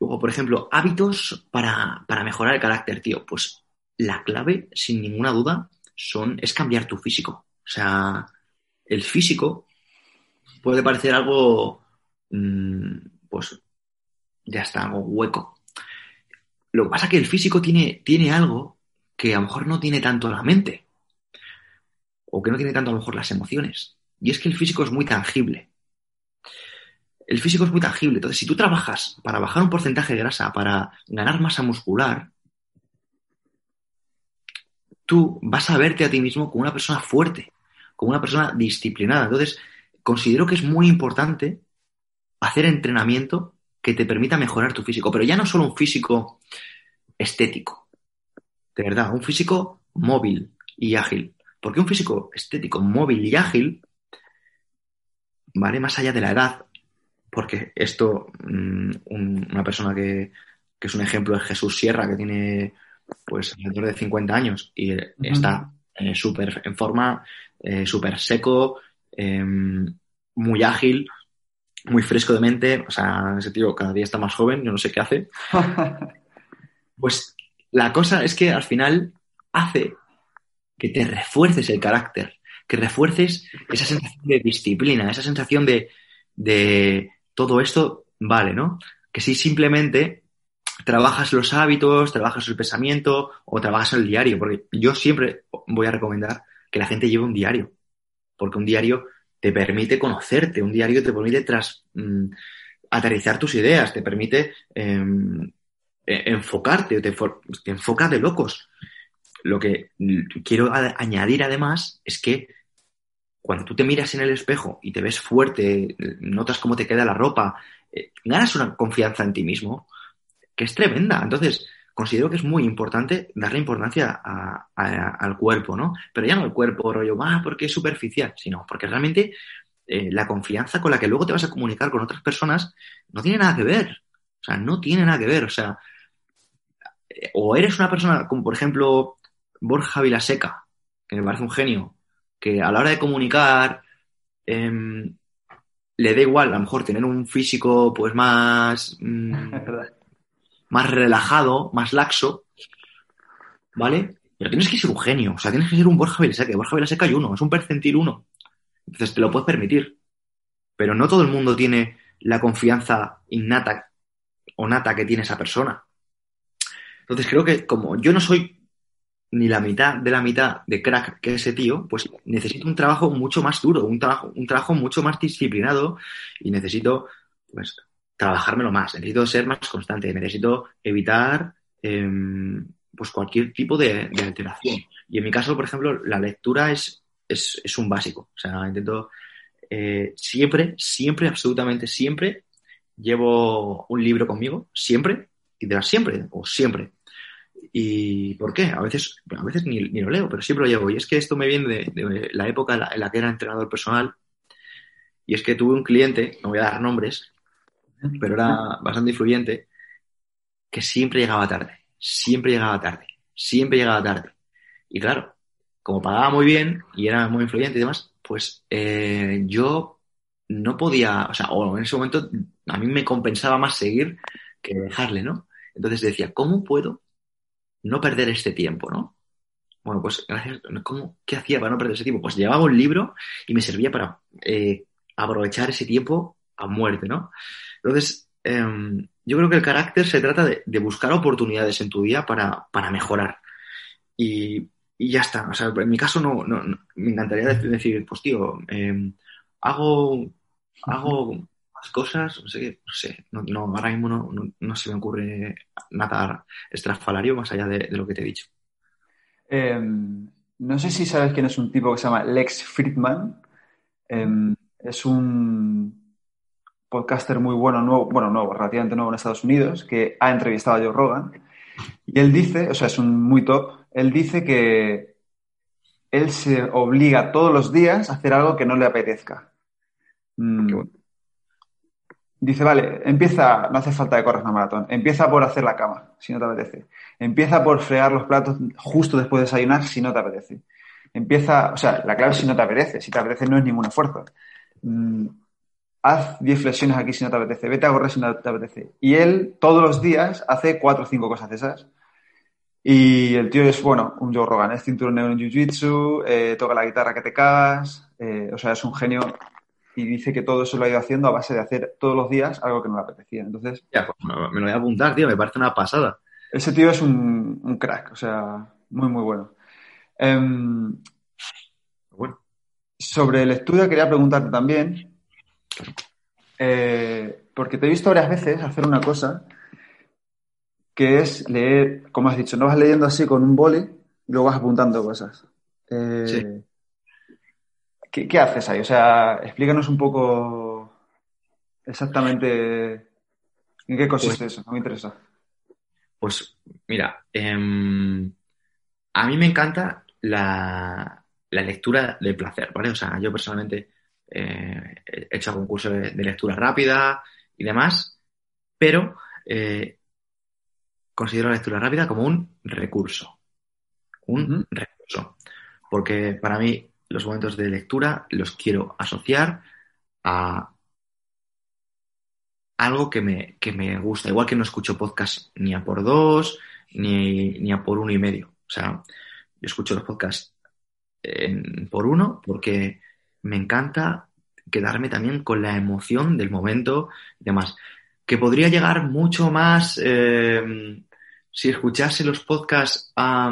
Luego, por ejemplo, hábitos para, para mejorar el carácter, tío. Pues la clave, sin ninguna duda, son, es cambiar tu físico. O sea, el físico puede parecer algo, mm, pues, ya está, algo hueco. Lo que pasa es que el físico tiene, tiene algo que a lo mejor no tiene tanto la mente. O que no tiene tanto a lo mejor las emociones. Y es que el físico es muy tangible. El físico es muy tangible. Entonces, si tú trabajas para bajar un porcentaje de grasa, para ganar masa muscular, tú vas a verte a ti mismo como una persona fuerte, como una persona disciplinada. Entonces, considero que es muy importante hacer entrenamiento que te permita mejorar tu físico, pero ya no solo un físico estético, de verdad, un físico móvil y ágil. Porque un físico estético, móvil y ágil, ¿vale? Más allá de la edad, porque esto, mm, una persona que, es un ejemplo es Jesús Sierra, que tiene pues alrededor de 50 años y está eh, súper en forma, eh, súper seco, em, muy ágil, muy fresco de mente, o sea, ese tío cada día está más joven, yo no sé qué hace. Pues la cosa es que al final hace que te refuerces el carácter, que refuerces esa sensación de disciplina, esa sensación de, de todo esto vale, ¿no? Que si simplemente trabajas los hábitos, trabajas el pensamiento o trabajas el diario, porque yo siempre voy a recomendar que la gente lleve un diario, porque un diario te permite conocerte, un diario te permite tras, mm, aterrizar tus ideas, te permite em, e, enfocarte, te, te enfoca de locos. Lo que quiero añadir además es que cuando tú te miras en el espejo y te ves fuerte, notas cómo te queda la ropa, eh, ganas una confianza en ti mismo que es tremenda. Entonces, considero que es muy importante darle importancia al cuerpo, ¿no? Pero ya no el cuerpo, rollo, ah, porque es superficial, sino porque realmente eh, la confianza con la que luego te vas a comunicar con otras personas no tiene nada que ver. O sea, no tiene nada que ver. O sea, eh, o eres una persona como, por ejemplo, Borja Vilaseca, que me parece un genio, que a la hora de comunicar em, le da igual, a lo mejor, tener un físico pues más... Mm, más relajado, más laxo, ¿vale? Pero tienes que ser un genio, o sea, tienes que ser un Borja Vilaseca. Borja Vilaseca hay uno, es un percentil uno. Entonces te lo puedes permitir. Pero no todo el mundo tiene la confianza innata o nata que tiene esa persona. Entonces creo que como yo no soy ni la mitad de la mitad de crack que ese tío, pues necesito un trabajo mucho más duro, un trabajo, un trabajo mucho más disciplinado y necesito, pues, trabajármelo más, necesito ser más constante, necesito evitar em, pues cualquier tipo de, alteración. Y en mi caso, por ejemplo, la lectura es, es, un básico. O sea, intento eh, siempre, siempre, absolutamente siempre, llevo un libro conmigo, siempre, y las siempre, o siempre. ¿Y por qué? A veces, a veces ni, lo leo, pero siempre lo llevo. Y es que esto me viene de, la época en la que era entrenador personal. Y es que tuve un cliente, no voy a dar nombres, pero era bastante influyente, que siempre llegaba tarde, siempre llegaba tarde, siempre llegaba tarde. Y claro, como pagaba muy bien y era muy influyente y demás, pues eh, yo no podía, o sea, o en ese momento a mí me compensaba más seguir que dejarle, ¿no? Entonces decía, ¿cómo puedo no perder este tiempo, ¿no? Bueno, pues gracias, ¿cómo, ¿qué hacía para no perder ese tiempo? Pues llevaba un libro y me servía para eh, aprovechar ese tiempo a muerte, ¿no? Entonces, em, yo creo que el carácter se trata de, buscar oportunidades en tu día para, para mejorar. Y, y, ya está. O sea, en mi caso no, no, me encantaría decir, pues tío, em, hago, hago más cosas, no sé, no sé, no, ahora mismo no, no, se me ocurre nada estrafalario más allá de, lo que te he dicho. Em, no sé si sabes quién es un tipo que se llama Lex Friedman. Em, es un podcaster muy bueno, nuevo, bueno, nuevo, relativamente nuevo en Estados Unidos, que ha entrevistado a Joe Rogan. Y él dice, o sea, es un muy top, él dice que él se obliga todos los días a hacer algo que no le apetezca. Mm. Dice, vale, empieza, no hace falta que corras una maratón, empieza por hacer la cama, si no te apetece. Empieza por fregar los platos justo después de desayunar, si no te apetece. Empieza, o sea, la clave es si no te apetece, si te apetece no es ningún esfuerzo. Mm, haz 10 flexiones aquí si no te apetece, vete a correr si no te apetece. Y él todos los días hace 4 o 5 cosas esas. Y el tío es, bueno, un Joe Rogan, es cinturón negro en Jiu-Jitsu, eh, toca la guitarra que te cagas, eh, o sea, es un genio y dice que todo eso lo ha ido haciendo a base de hacer todos los días algo que no le apetecía. Entonces, ya, pues me lo voy a apuntar, tío, me parece una pasada. Ese tío es un, crack, o sea, muy, muy bueno. Em, bueno. Sobre lectura quería preguntarte también, eh, porque te he visto varias veces hacer una cosa que es leer, como has dicho, no vas leyendo así con un boli y luego vas apuntando cosas. Eh, ¿qué, haces ahí? O sea, explícanos un poco exactamente en qué consiste pues eso, no me interesa. Pues mira, em, a mí me encanta la, lectura de placer, ¿vale? O sea, yo personalmente eh, he hecho algún curso de, lectura rápida y demás, pero eh, considero la lectura rápida como un recurso. Un recurso. Porque para mí los momentos de lectura los quiero asociar a algo que me, que me gusta. Igual que no escucho podcast ni a por dos, ni, ni a por uno y medio. O sea, yo escucho los podcasts por uno porque me encanta quedarme también con la emoción del momento y demás. Que podría llegar mucho más eh, si escuchase los podcasts a,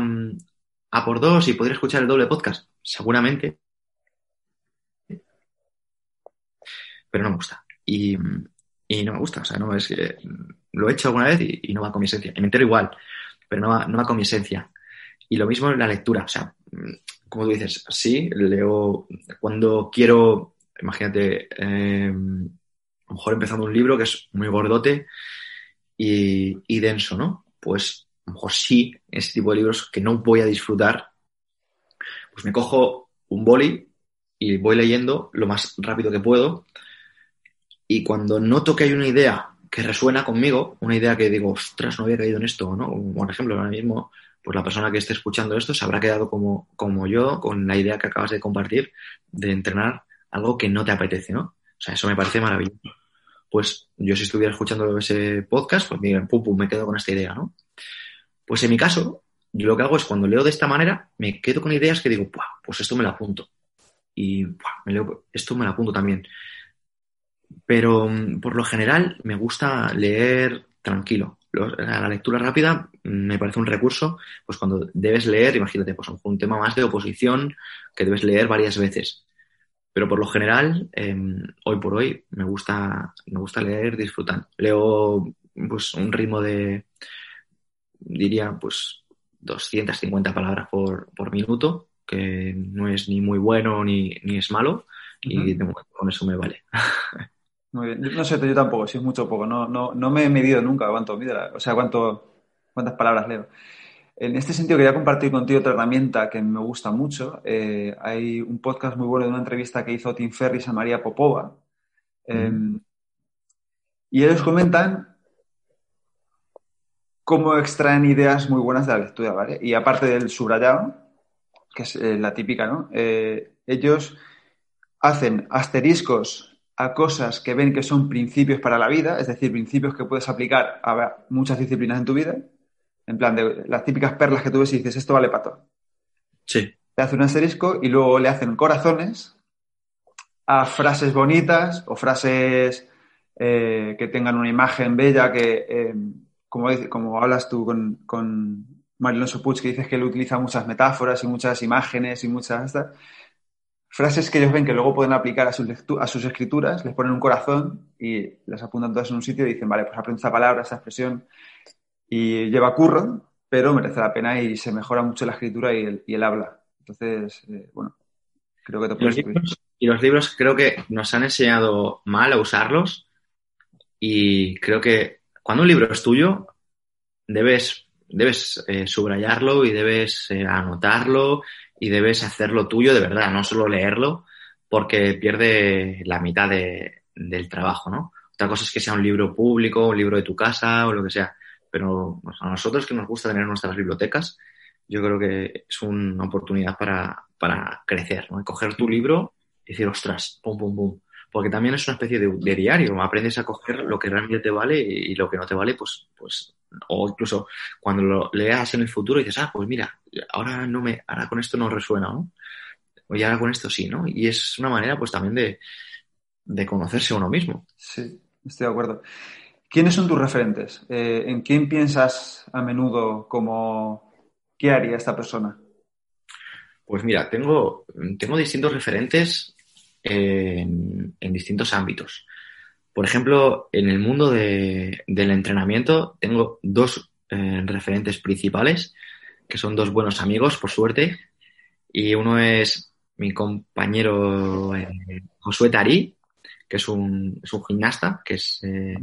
a por dos y podría escuchar el doble podcast, seguramente. Pero no me gusta. Y, y no me gusta. O sea, no es que lo he hecho alguna vez y, no va con mi esencia. Me entero igual, pero no va, no va con mi esencia. Y lo mismo en la lectura. O sea, como tú dices, sí, leo cuando quiero, imagínate, eh, a lo mejor empezando un libro que es muy gordote y, y denso, ¿no? Pues a lo mejor sí, ese tipo de libros que no voy a disfrutar, pues me cojo un boli y voy leyendo lo más rápido que puedo y cuando noto que hay una idea que resuena conmigo, una idea que digo, ostras, no había caído en esto, ¿no? Por ejemplo, ahora mismo, pues la persona que esté escuchando esto se habrá quedado como, como yo con la idea que acabas de compartir de entrenar algo que no te apetece, ¿no? O sea, eso me parece maravilloso. Pues yo si estuviera escuchando ese podcast, pues miren, pum, pum, me quedo con esta idea, ¿no? Pues en mi caso, yo lo que hago es cuando leo de esta manera, me quedo con ideas que digo, pues esto me lo apunto. Y esto me lo apunto también. Pero mm, por lo general me gusta leer tranquilo. La lectura rápida me parece un recurso, pues cuando debes leer, imagínate, pues un tema más de oposición que debes leer varias veces. Pero por lo general, em, hoy por hoy, me gusta, me gusta leer disfrutando. Leo pues un ritmo de, diría, pues 250 palabras por, por minuto, que no es ni muy bueno ni, ni es malo, y con eso me vale. Muy bien. No sé, yo tampoco, si es mucho o poco. No, no, no me he medido nunca cuánto mide, o sea, cuánto, cuántas palabras leo. En este sentido, quería compartir contigo otra herramienta que me gusta mucho. Eh, hay un podcast muy bueno de una entrevista que hizo Tim Ferris a María Popova. Em, y ellos comentan cómo extraen ideas muy buenas de la lectura, ¿vale? Y aparte del subrayado, que es eh, la típica, ¿no? Eh, ellos hacen asteriscos a cosas que ven que son principios para la vida, es decir, principios que puedes aplicar a muchas disciplinas en tu vida, en plan de las típicas perlas que tú ves y dices, esto vale para todo. Sí. Le hacen un asterisco y luego le hacen corazones a frases bonitas o frases eh, que tengan una imagen bella, que, como, como hablas tú con, con Marilyn Sopuch, que dices que él utiliza muchas metáforas y muchas imágenes y muchas frases que ellos ven que luego pueden aplicar a sus, a sus escrituras, les ponen un corazón y las apuntan todas en un sitio y dicen, vale, pues aprende esta palabra, esta expresión y lleva curro, pero merece la pena y se mejora mucho la escritura y el, y el habla. Entonces, eh, bueno, creo que te puedes... y los libros creo que nos han enseñado mal a usarlos y creo que cuando un libro es tuyo, debes debes eh, subrayarlo y debes eh, anotarlo y debes hacerlo tuyo de verdad, no solo leerlo, porque pierde la mitad de, del trabajo, ¿no? Otra cosa es que sea un libro público, un libro de tu casa o lo que sea, pero a nosotros que nos gusta tener nuestras bibliotecas, yo creo que es una oportunidad para, para crecer, ¿no? coger tu libro y decir, ostras, pum, pum, pum. Porque también es una especie de, de diario, aprendes a coger lo que realmente te vale y, y lo que no te vale, pues, pues o incluso cuando lo leas en el futuro y dices, ah, pues mira, ahora no me, ahora con esto no resuena, ¿no? O ya ahora con esto sí, ¿no? Y es una manera, pues también de, de conocerse a uno mismo. Sí, estoy de acuerdo. ¿Quiénes son tus referentes? Eh, ¿En quién piensas a menudo como qué haría esta persona? Pues mira, tengo, tengo distintos referentes en, en distintos ámbitos. Por ejemplo, en el mundo de, del entrenamiento tengo dos eh, referentes principales, que son dos buenos amigos, por suerte, y uno es mi compañero eh, Josué Tarí, que es un, es un gimnasta, que es eh,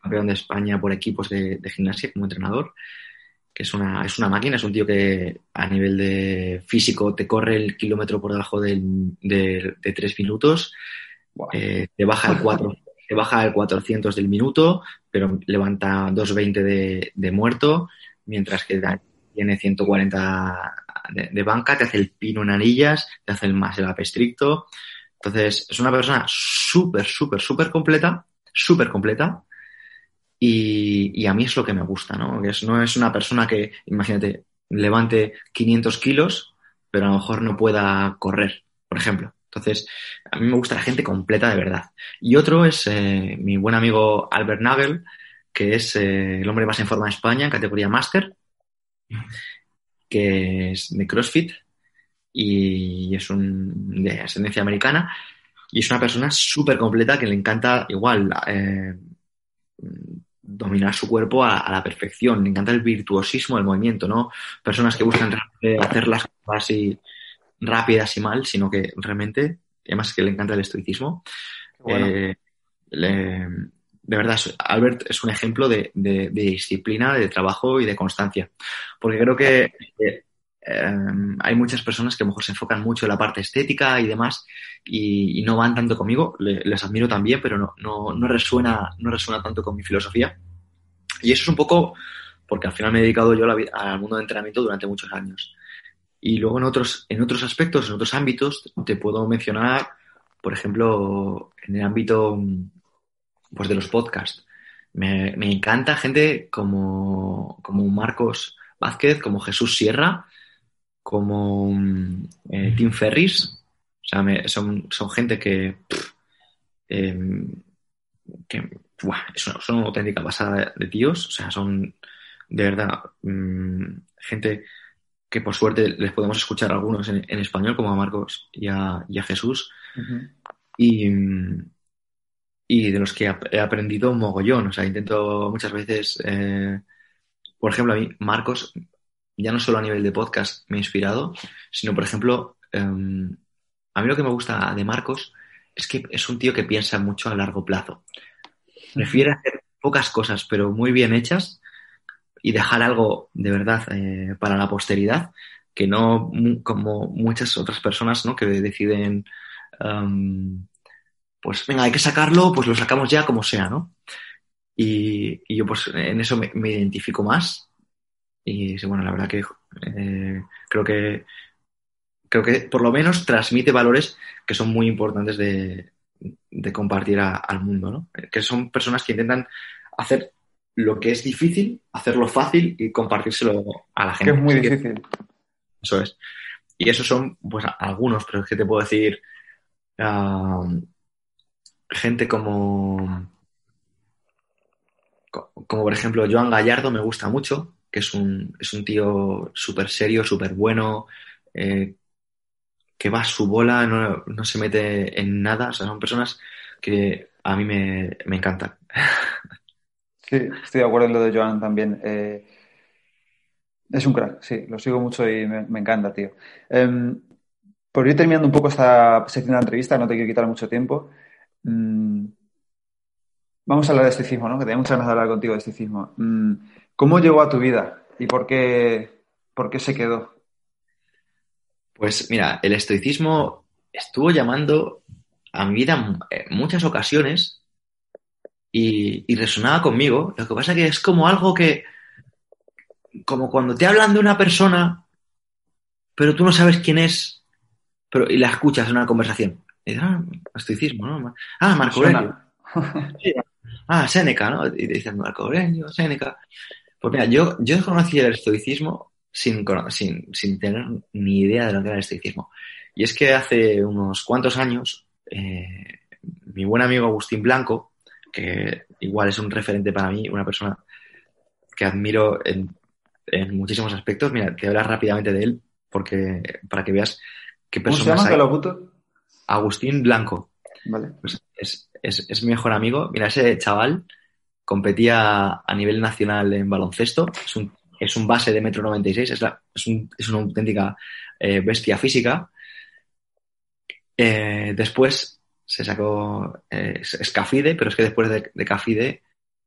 campeón de España por equipos de, de, gimnasia como entrenador, que es una, es una máquina, es un tío que a nivel de físico te corre el kilómetro por debajo de, de, tres minutos, wow. eh, te baja el cuatro te baja el 400 del minuto, pero levanta 220 de, de muerto, mientras que tiene 140 de, de, banca, te hace el pino en anillas, te hace el más el estricto. Entonces, es una persona súper, súper, súper completa, súper completa. Y, y, a mí es lo que me gusta, ¿no? Es, no es una persona que, imagínate, levante 500 kilos, pero a lo mejor no pueda correr, por ejemplo. Entonces, a mí me gusta la gente completa de verdad. Y otro es eh, mi buen amigo Albert Nagel, que es eh, el hombre más en forma de España en categoría máster, que es de CrossFit y es un, de ascendencia americana. Y es una persona súper completa que le encanta igual eh, dominar su cuerpo a, a, la perfección. Le encanta el virtuosismo del movimiento, ¿no? Personas que buscan hacer las cosas así rápidas y mal, sino que realmente, además que le encanta el estoicismo, bueno. eh, le, de verdad, Albert es un ejemplo de, de, de, disciplina, de trabajo y de constancia. Porque creo que eh, hay muchas personas que a lo mejor se enfocan mucho en la parte estética y demás y, y no van tanto conmigo. Le, les admiro también, pero no, no, no, resuena, no resuena tanto con mi filosofía. Y eso es un poco porque al final me he dedicado yo la, al mundo de entrenamiento durante muchos años. Y luego en otros, en otros aspectos, en otros ámbitos, te puedo mencionar, por ejemplo, en el ámbito pues, de los podcasts. Me, me encanta gente como, como Marcos Vázquez, como Jesús Sierra, como eh, Tim Ferris. O sea, me, son, son gente que, pff, eh, que buah, son, son, una auténtica pasada de tíos. O sea, son de verdad mmm, gente que por suerte les podemos escuchar algunos en, en español, como a Marcos y a, y a Jesús. Uh -huh. y, y, de los que he aprendido un mogollón. O sea, intento muchas veces, eh, por ejemplo, a mí, Marcos, ya no solo a nivel de podcast me ha inspirado, sino, por ejemplo, eh, a mí lo que me gusta de Marcos es que es un tío que piensa mucho a largo plazo. Prefiere hacer pocas cosas, pero muy bien hechas, y dejar algo de verdad eh, para la posteridad, que no como muchas otras personas ¿no? que deciden, um, pues venga, hay que sacarlo, pues lo sacamos ya como sea, ¿no? Y, yo pues en eso me, identifico más y bueno, la verdad que eh, creo que creo que por lo menos transmite valores que son muy importantes de, de compartir a- al mundo, ¿no? Que son personas que intentan hacer lo que es difícil, hacerlo fácil y compartírselo a la Que gente. es muy Así que difícil. eso es. Y esos son, pues, algunos, pero es que te puedo decir, gente como, co- como por ejemplo Joan Gallardo me gusta mucho, que es un, es un tío súper serio, súper bueno, eh, que va a su bola, no, no se mete en nada, o sea, son personas que a mí me, me encantan. Sí, estoy de acuerdo en lo de Joan también. Eh, es un crack, sí, lo sigo mucho y me, encanta, tío. Em, por ir terminando un poco esta sección de entrevista, no te quiero quitar mucho tiempo. mm, vamos a hablar de estoicismo, ¿no? Que tenía muchas ganas de hablar contigo de estoicismo. Mm, ¿cómo llegó a tu vida y por qué, por qué se quedó? Pues mira, el estoicismo estuvo llamando a mi vida en muchas ocasiones y, y resonaba conmigo. Lo que pasa que es como algo que, como cuando te hablan de una persona, pero tú no sabes quién es, pero, y la escuchas en una conversación. Y dices, ah, estoicismo, ¿no? Ah, Marco Aurelio. Ah, Séneca, ¿no? Y te dicen Marco Aurelio, Séneca. Pues mira, yo, yo conocí el estoicismo sin, sin, sin tener ni idea de lo que era el estoicismo. Y es que hace unos cuantos años, eh, mi buen amigo Agustín Blanco, que igual es un referente para mí, una persona que admiro en, en muchísimos aspectos, mira, te hablar rápidamente de él, porque para que veas qué ¿Cómo se personas llama? hay. ¿Que lo apunto? Agustín Blanco Vale. pues es, es, es mi mejor amigo. Mira, ese chaval competía a nivel nacional en baloncesto. Es un, es un base de metro 96, es, la- es, un- es una auténtica eh, bestia física. Eh, después se sacó, eh, es, Cafide, pero es que después de, de Cafide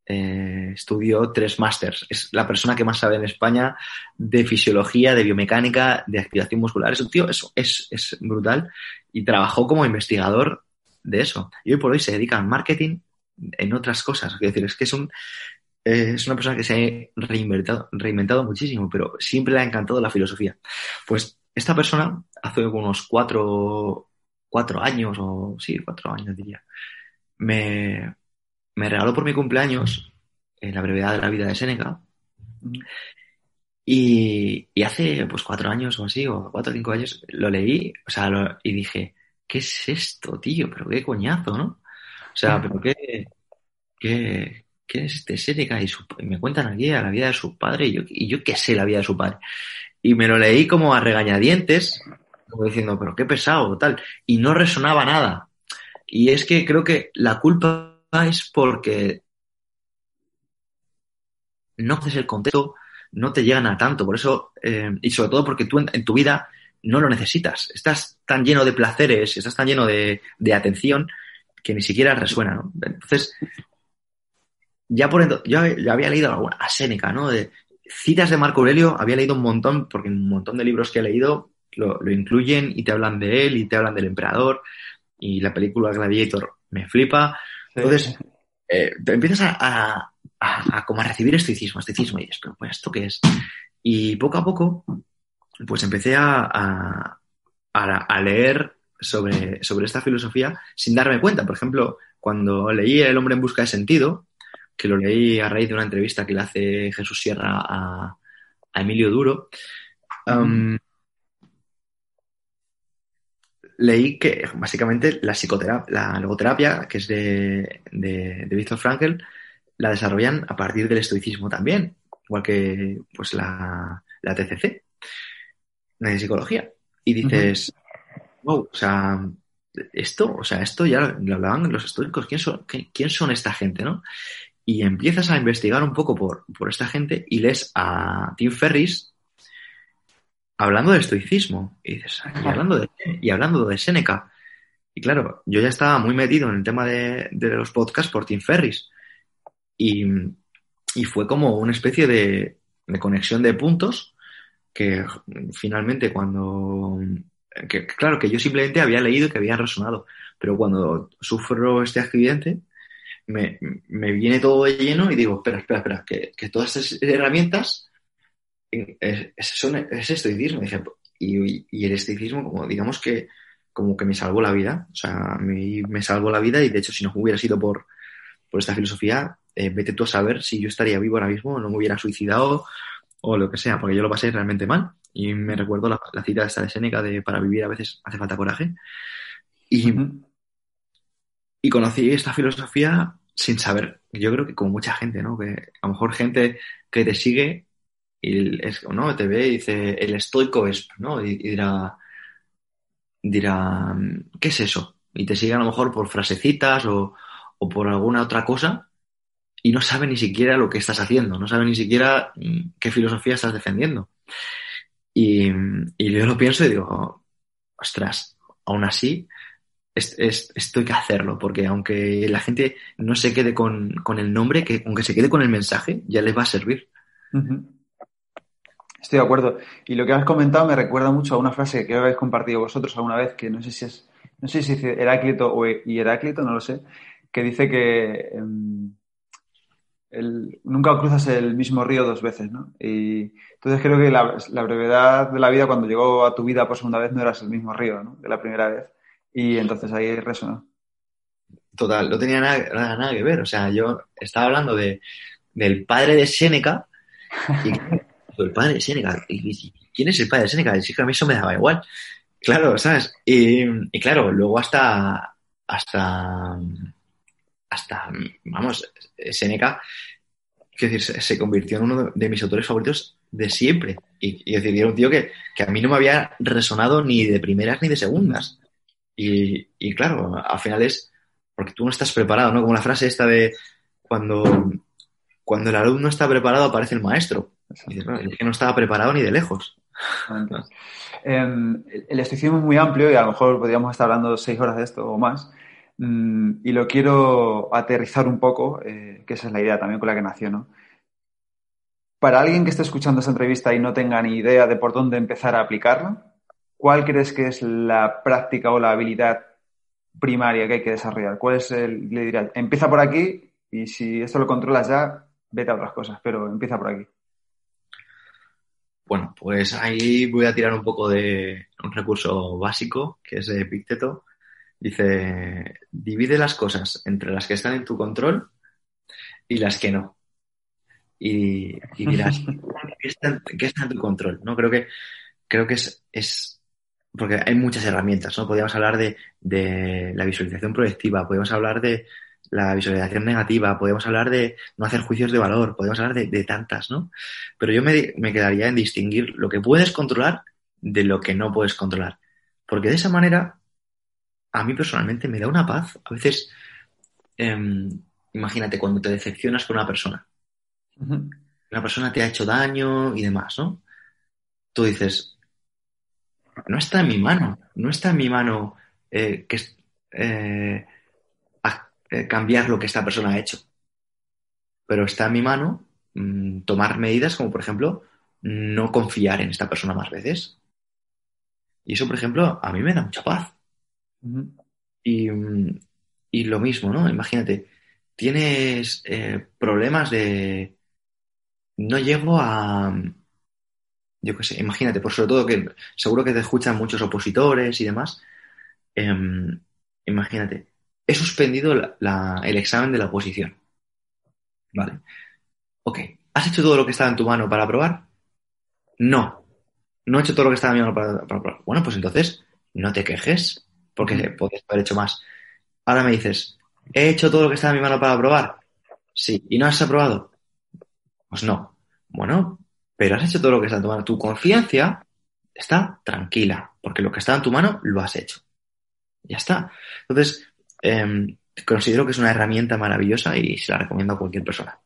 eh, estudió tres másters. Es la persona que más sabe en España de fisiología, de biomecánica, de activación muscular. Es un tío, es, es, es brutal y trabajó como investigador de eso. Y hoy por hoy se dedica al marketing en otras cosas. Quiero decir, es que es un eh, es una persona que se ha reinventado, reinventado muchísimo, pero siempre le ha encantado la filosofía. Pues esta persona, hace unos cuatro, cuatro años, o sí, cuatro años diría, me, me regaló por mi cumpleaños eh, La brevedad de la vida de Séneca. Ujú. Y, y hace pues cuatro años o así, o cuatro o cinco años, lo leí, o sea, lo- y dije, ¿qué es esto, tío? Pero qué coñazo, ¿no? O sea, pero qué, qué, qué es este Séneca y, su- y me cuentan aquí a la vida de su padre y yo, y yo qué sé la vida de su padre. Y me lo leí como a regañadientes, como diciendo, pero qué pesado, tal, y no resonaba nada. Y es que creo que la culpa es porque no haces el contexto, no te llegan a tanto. Por eso, eh, y sobre todo porque tú en, en tu vida no lo necesitas. Estás tan lleno de placeres, estás tan lleno de, de atención que ni siquiera resuena, ¿no? Entonces, ya por ento- yo había leído alguna- a Séneca, ¿no? De citas de Marco Aurelio, había leído un montón, porque un montón de libros que he leído lo, lo incluyen y te hablan de él y te hablan del emperador y la película Gladiator me flipa. Entonces, eh, te empiezas a, a- a- a como a recibir estoicismo, estoicismo, y dices, pero pues, ¿esto qué es? Y poco a poco, pues empecé a- a leer sobre, sobre esta filosofía sin darme cuenta. Por ejemplo, cuando leí El hombre en busca de sentido, que lo leí a raíz de una entrevista que le hace Jesús Sierra a, a Emilio Duro, um, leí que básicamente la psicoterapia, la logoterapia, que es de, de, de Viktor Frankl, la desarrollan a partir del estoicismo también, igual que pues la, la TCC de psicología. Y dices, wow, o sea, esto, o sea, esto ya lo hablaban los estoicos, ¿quién son, qué- quién son esta gente, no? Y empiezas a investigar un poco por, por esta gente y lees a Tim Ferris hablando de estoicismo. Y dices, y hablando de, y hablando de Séneca. Y claro, yo ya estaba muy metido en el tema de, de los podcasts por Tim Ferris. Y, y fue como una especie de, de conexión de puntos que finalmente cuando... Que, claro, que yo simplemente había leído y que había resonado, pero cuando sufro este accidente, me, me viene todo de lleno y digo, espera, espera, espera, que, que todas estas herramientas es, son, es estoicismo. Y y, el estoicismo, como digamos que como que me salvó la vida, o sea, me, me salvó la vida y de hecho si no hubiera sido por, por esta filosofía, eh, vete tú a saber si yo estaría vivo ahora mismo, no me hubiera suicidado o lo que sea, porque yo lo pasé realmente mal. Y me recuerdo la, la cita esta de Seneca de para vivir a veces hace falta coraje. Y, y conocí esta filosofía sin saber, yo creo que como mucha gente, ¿no? Que a lo mejor gente que te sigue y es, ¿no? te ve y dice, el estoico es, ¿no? Y, dirá, dirá, ¿qué es eso? Y te sigue a lo mejor por frasecitas o, o por alguna otra cosa y no sabe ni siquiera lo que estás haciendo, no sabe ni siquiera mm, qué filosofía estás defendiendo. Y, yo lo pienso y digo, ostras, aún así, esto hay que hacerlo, porque aunque la gente no se quede con, el nombre, que aunque se quede con el mensaje, ya les va a servir. Estoy de acuerdo. Y lo que has comentado me recuerda mucho a una frase que habéis compartido vosotros alguna vez, que no sé si es, no sé si es Heráclito o Heráclito, no lo sé, que dice que nunca cruzas el mismo río dos veces, ¿no? Y entonces creo que la, brevedad de la vida, cuando llegó a tu vida por segunda vez, no eras el mismo río, ¿no? De la primera vez. Y entonces ahí resonó. Total, no tenía nada, que ver. O sea, yo estaba hablando de, del padre de Séneca y el padre de Séneca. ¿Quién es el padre de Séneca? Y que a mí eso me daba igual. Claro, ¿sabes? Y, y claro, luego hasta, hasta, hasta, vamos, Séneca, quiero decir, se, convirtió en uno de mis autores favoritos de siempre. Y, y decir, era un tío que, que, a mí no me había resonado ni de primeras ni de segundas. Y, claro, al final es porque tú no estás preparado, ¿no? Como la frase esta de cuando, cuando el alumno está preparado aparece el maestro. Y es que no estaba preparado ni de lejos. Em, el estoicismo es muy amplio y a lo mejor podríamos estar hablando seis horas de esto o más. Mm, y lo quiero aterrizar un poco, eh, que esa es la idea también con la que nació, ¿no? Para alguien que esté escuchando esta entrevista y no tenga ni idea de por dónde empezar a aplicarla, ¿cuál crees que es la práctica o la habilidad primaria que hay que desarrollar? ¿Cuál es el, le diría, empieza por aquí y si esto lo controlas ya, vete a otras cosas, pero empieza por aquí. Bueno, pues ahí voy a tirar un poco de un recurso básico, que es Epicteto. Dice, divide las cosas entre las que están en tu control y las que no. Y, dirás, ¿qué está, ¿qué está, en tu control? ¿No? Creo que, creo que es, es porque hay muchas herramientas, ¿no? Podríamos hablar de, de, la visualización proyectiva, podemos hablar de la visualización negativa, podemos hablar de no hacer juicios de valor, podemos hablar de, de tantas, ¿no? Pero yo me, me, quedaría en distinguir lo que puedes controlar de lo que no puedes controlar. Porque de esa manera, a mí personalmente me da una paz. A veces, eh, imagínate cuando te decepcionas con una persona. Una persona te ha hecho daño y demás, ¿no? Tú dices, no está en mi mano, no está en mi mano eh, que, eh, eh, cambiar lo que esta persona ha hecho. Pero está en mi mano mmm, tomar medidas como, por ejemplo, no confiar en esta persona más veces. Y eso, por ejemplo, a mí me da mucha paz. Uh -huh. y, y, lo mismo, ¿no? Imagínate, tienes eh, problemas de... No llego a, yo qué sé, imagínate, por sobre todo que seguro que te escuchan muchos opositores y demás. Eh, imagínate, he suspendido el examen de la oposición. Vale. Ok, ¿has hecho todo lo que estaba en tu mano para aprobar? No, no he hecho todo lo que estaba en mi mano para aprobar. Bueno, pues entonces no te quejes, porque podrías haber hecho más. Ahora me dices, ¿he hecho todo lo que estaba en mi mano para aprobar? Sí, ¿y no has aprobado? Pues no. Bueno, pero has hecho todo lo que está en tu mano. Tu conciencia está tranquila, porque lo que está en tu mano lo has hecho. Ya está. Entonces, eh, considero que es una herramienta maravillosa y se la recomiendo a cualquier persona.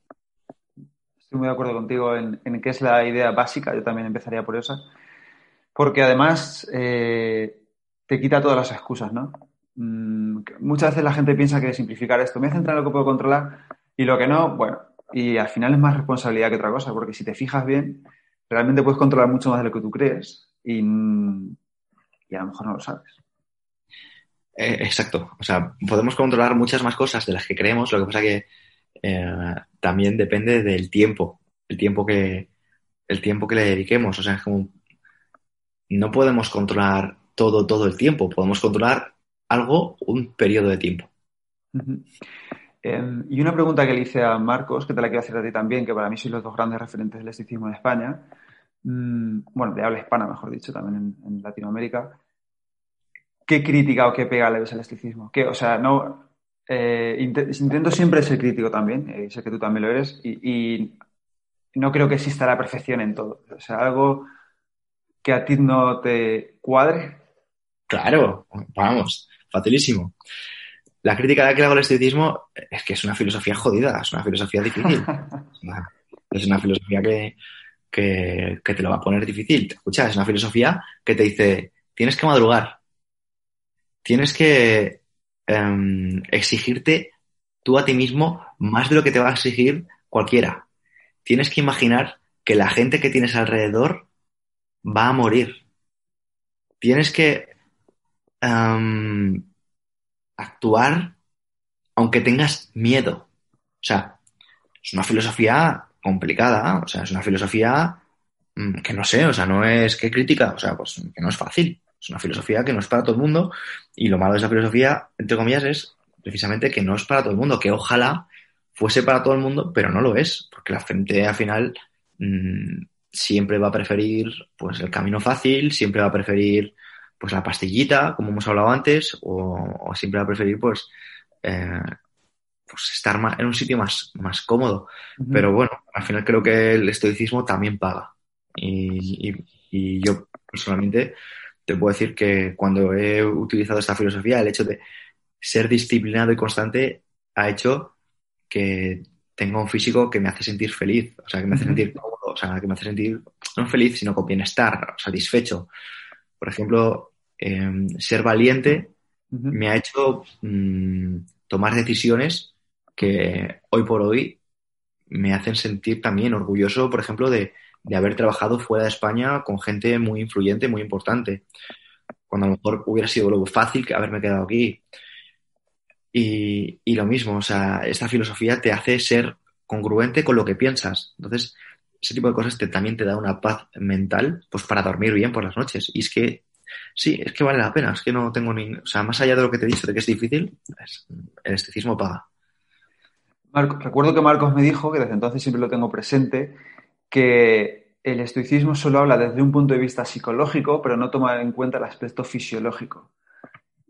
Estoy muy de acuerdo contigo en, en que es la idea básica, yo también empezaría por esa, porque además eh, te quita todas las excusas, ¿no? Mm, muchas veces la gente piensa que simplificar esto, me voy a centrar en lo que puedo controlar y lo que no, bueno, y al final es más responsabilidad que otra cosa, porque si te fijas bien, realmente puedes controlar mucho más de lo que tú crees y, y a lo mejor no lo sabes. Eh, exacto. O sea, podemos controlar muchas más cosas de las que creemos, lo que pasa que eh, también depende del tiempo, el tiempo que el tiempo que le dediquemos. O sea, es como no podemos controlar todo, todo el tiempo. Podemos controlar algo un periodo de tiempo. Em, y una pregunta que le hice a Marcos, que te la quiero hacer a ti también, que para mí sois los dos grandes referentes del esticismo en España, mm, bueno, de habla hispana, mejor dicho, también en, Latinoamérica. ¿Qué crítica o qué pega le ves al? Que, o sea, no, eh, intento siempre ser crítico también, y sé que tú también lo eres, y, no creo que exista la perfección en todo. O sea, algo que a ti no te cuadre. Claro, vamos, facilísimo. La crítica que le hago al estoicismo es que es una filosofía jodida, es una filosofía difícil. es una filosofía que, que, te lo va a poner difícil. Escucha, es una filosofía que te dice, tienes que madrugar, tienes que Em, exigirte tú a ti mismo más de lo que te va a exigir cualquiera. Tienes que imaginar que la gente que tienes alrededor va a morir. Tienes que actuar aunque tengas miedo. O sea, es una filosofía complicada, o sea, es una filosofía mm, que no sé, o sea, no es que crítica, o sea, pues que no es fácil. Es una filosofía que no es para todo el mundo y lo malo de esa filosofía, entre comillas, es precisamente que no es para todo el mundo, que ojalá fuese para todo el mundo, pero no lo es, porque la gente al final mm, siempre va a preferir pues el camino fácil, siempre va a preferir pues la pastillita, como hemos hablado antes, o, siempre va a preferir pues, eh, pues estar en un sitio más, más cómodo. Pero bueno, al final creo que el estoicismo también paga. y yo personalmente te puedo decir que cuando he utilizado esta filosofía, el hecho de ser disciplinado y constante ha hecho que tenga un físico que me hace sentir feliz, o sea, que me hace sentir cómodo, o sea, que me hace sentir no feliz, sino con bienestar, satisfecho. Por ejemplo, em, ser valiente me ha hecho mm, tomar decisiones que hoy por hoy me hacen sentir también orgulloso, por ejemplo, de, de haber trabajado fuera de España con gente muy influyente, muy importante. Cuando a lo mejor hubiera sido lo fácil haberme quedado aquí. Y, y, lo mismo, o sea, esta filosofía te hace ser congruente con lo que piensas. Entonces, ese tipo de cosas te, también te da una paz mental, pues para dormir bien por las noches. Y es que, sí, es que vale la pena. Es que no tengo ni, o sea, más allá de lo que te he dicho de que es difícil, el esteticismo paga. Marco, recuerdo que Marcos me dijo, que desde entonces siempre lo tengo presente, que el estoicismo solo habla desde un punto de vista psicológico, pero no toma en cuenta el aspecto fisiológico.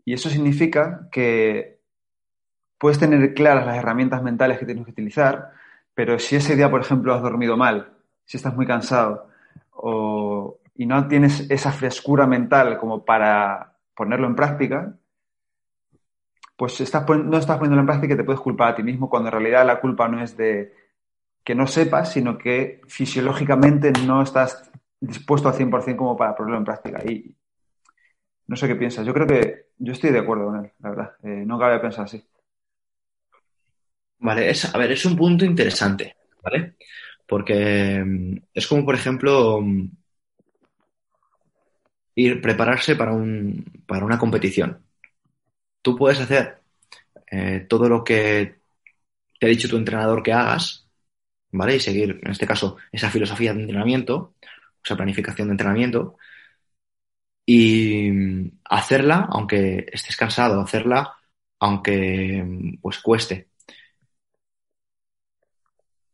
Y eso significa que puedes tener claras las herramientas mentales que tienes que utilizar, pero si ese día, por ejemplo, has dormido mal, si estás muy cansado y no tienes esa frescura mental como para ponerlo en práctica, pues estás, no estás poniéndolo en práctica y te puedes culpar a ti mismo cuando en realidad la culpa no es de que no sepas, sino que fisiológicamente no estás dispuesto al 100% como para ponerlo en práctica. Y no sé qué piensas. Yo creo que yo estoy de acuerdo con él, la verdad. Eh, no cabe pensar así. Vale, es, a ver, es un punto interesante, ¿vale? Porque mm, es como, por ejemplo, mm, ir prepararse para, un, para una competición. Tú puedes hacer eh, todo lo que te ha dicho tu entrenador que hagas, ¿vale? Y seguir, en este caso, esa filosofía de entrenamiento, esa planificación de entrenamiento, y hacerla, aunque estés cansado, hacerla, aunque pues cueste.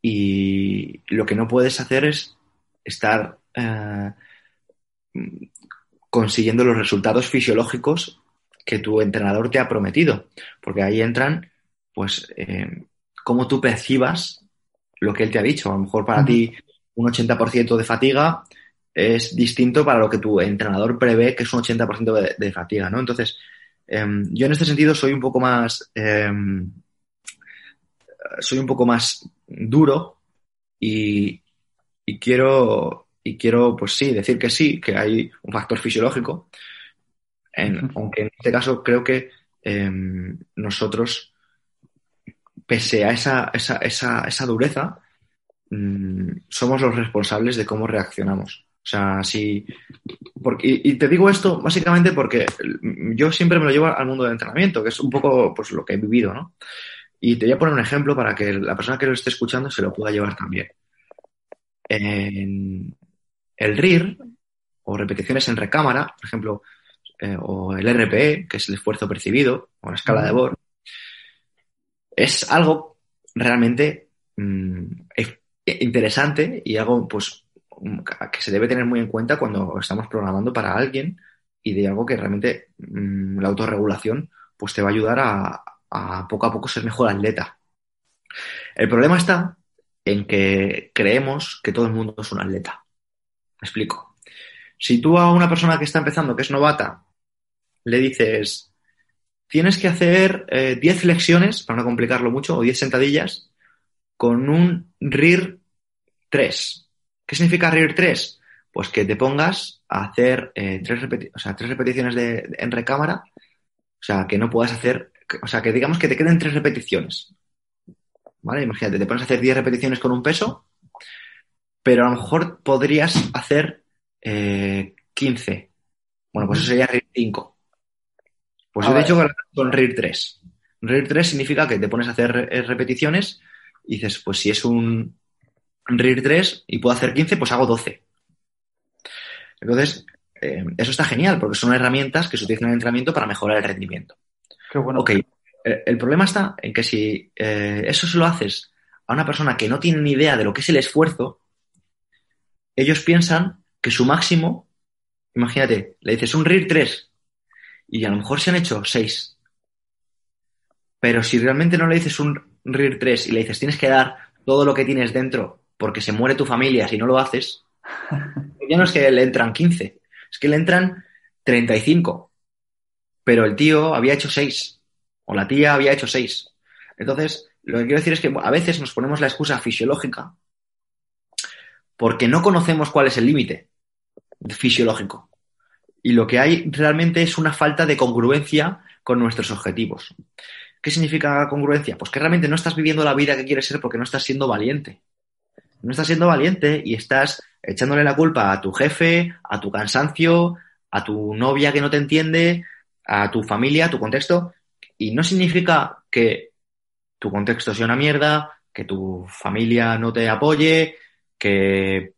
Y lo que no puedes hacer es estar eh, consiguiendo los resultados fisiológicos que tu entrenador te ha prometido, porque ahí entran, pues, eh, cómo tú percibas lo que él te ha dicho. A lo mejor para ti un 80% de fatiga es distinto para lo que tu entrenador prevé que es un 80% de, fatiga, ¿no? Entonces, em, yo en este sentido soy un poco más, em, soy un poco más duro y, quiero, y quiero, pues sí, decir que sí, que hay un factor fisiológico, aunque en este caso creo que em, nosotros pese a esa, esa, esa, esa dureza, mm, somos los responsables de cómo reaccionamos. O sea, si. Porque, y, te digo esto básicamente porque yo siempre me lo llevo al mundo del entrenamiento, que es un poco pues, lo que he vivido, ¿no? Y te voy a poner un ejemplo para que la persona que lo esté escuchando se lo pueda llevar también. En el RIR, o repeticiones en recámara, por ejemplo, eh, o el RPE, que es el esfuerzo percibido, o la escala de Bohr, es algo realmente mm, interesante y algo pues que se debe tener muy en cuenta cuando estamos programando para alguien y de algo que realmente mm, la autorregulación pues te va a ayudar a, a poco a poco ser mejor atleta. El problema está en que creemos que todo el mundo es un atleta. Me explico. Si tú a una persona que está empezando, que es novata, le dices, tienes que hacer 10 eh, flexiones, para no complicarlo mucho, o 10 sentadillas, con un RIR 3. ¿Qué significa RIR 3? Pues que te pongas a hacer eh, tres, repeticiones de, en recámara, o sea, que no puedas hacer, o sea, que digamos que te queden tres repeticiones. ¿Vale? Imagínate, te pones a hacer 10 repeticiones con un peso, pero a lo mejor podrías hacer 15. Eh, bueno, pues eso sería RIR 5. Pues yo he dicho con RIR 3. RIR 3 significa que te pones a hacer repeticiones y dices, pues si es un RIR 3 y puedo hacer 15, pues hago 12. Entonces, eh, eso está genial porque son herramientas que se utilizan en el entrenamiento para mejorar el rendimiento. Qué bueno. Ok, eh, el problema está en que si eh, eso se lo haces a una persona que no tiene ni idea de lo que es el esfuerzo, ellos piensan que su máximo, imagínate, le dices un RIR 3 y a lo mejor se han hecho 6. Pero si realmente no le dices un RIR 3 y le dices tienes que dar todo lo que tienes dentro porque se muere tu familia si no lo haces, ya no es que le entran 15, es que le entran 35. Pero el tío había hecho 6 o la tía había hecho seis. Entonces, lo que quiero decir es que a veces nos ponemos la excusa fisiológica porque no conocemos cuál es el límite fisiológico. Y lo que hay realmente es una falta de congruencia con nuestros objetivos. ¿Qué significa congruencia? Pues que realmente no estás viviendo la vida que quieres ser porque no estás siendo valiente. No estás siendo valiente y estás echándole la culpa a tu jefe, a tu cansancio, a tu novia que no te entiende, a tu familia, a tu contexto, y no significa que tu contexto sea una mierda, que tu familia no te apoye, que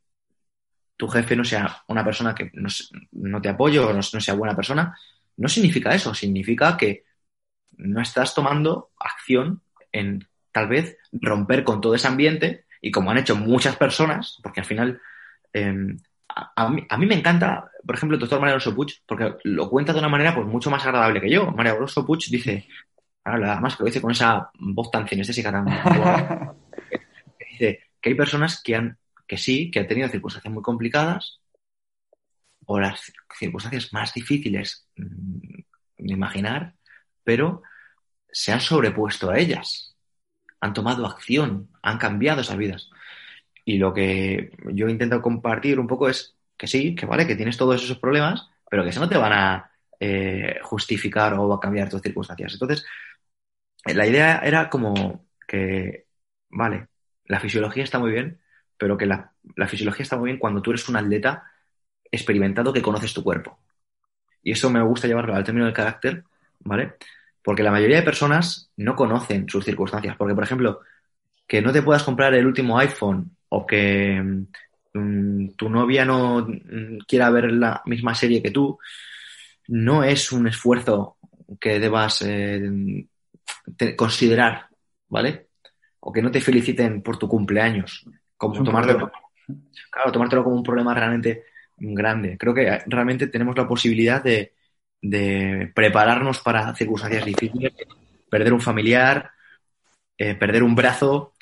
tu jefe no sea una persona que no, te apoye o no, sea buena persona. No significa eso, significa que no estás tomando acción en tal vez romper con todo ese ambiente y como han hecho muchas personas, porque al final em, a, mí, me encanta, por ejemplo, el doctor María Alonso Puig, porque lo cuenta de una manera pues, mucho más agradable que yo. María Alonso Puig dice, además que lo dice con esa voz tan cinestésica tan... dice que hay personas que, han, que sí, que han tenido circunstancias muy complicadas o las circunstancias más difíciles mm, de imaginar, pero se han sobrepuesto a ellas, han tomado acción, han cambiado esas vidas. Y lo que yo intento compartir un poco es que sí, que vale, que tienes todos esos problemas, pero que eso no te van a eh, justificar o a cambiar tus circunstancias. Entonces, la idea era como que, vale, la fisiología está muy bien, pero que la, la fisiología está muy bien cuando tú eres un atleta experimentado que conoces tu cuerpo. Y eso me gusta llevarlo al término del carácter, ¿vale? Porque la mayoría de personas no conocen sus circunstancias. Porque, por ejemplo, que no te puedas comprar el último iPhone o que mm, tu novia no mm, quiera ver la misma serie que tú, no es un esfuerzo que debas eh, considerar, ¿vale? O que no te feliciten por tu cumpleaños, como tomártelo, claro, tomártelo como un problema realmente grande. Creo que realmente tenemos la posibilidad de, de prepararnos para circunstancias difíciles, perder un familiar, eh, perder un brazo,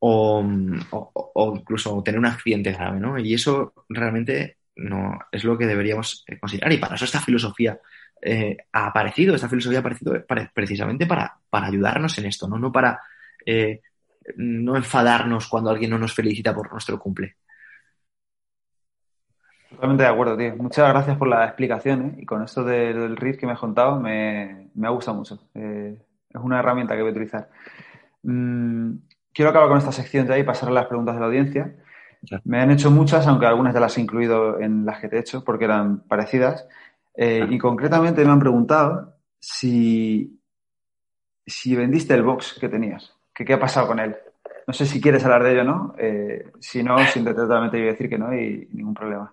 o, incluso tener un accidente grave, ¿no? Y eso realmente no es lo que deberíamos eh, considerar. Y para eso esta filosofía eh, ha aparecido, esta filosofía ha aparecido precisamente para, para, ayudarnos en esto, ¿no? No para eh, no enfadarnos cuando alguien no nos felicita por nuestro cumple. Totalmente de acuerdo, tío. Muchas gracias por la explicación y con esto del RIF que me has contado me, me ha gustado mucho. es una herramienta que voy a utilizar. Mm, quiero acabar con esta sección ahí y pasar a las preguntas de la audiencia. Me han hecho muchas, aunque algunas ya las he incluido en las que te he hecho porque eran parecidas. Eh, y concretamente me han preguntado si, si vendiste el box que tenías, que qué ha pasado con él. No sé si quieres hablar de ello no. Eh, si no, totalmente voy a decir que no y ningún problema.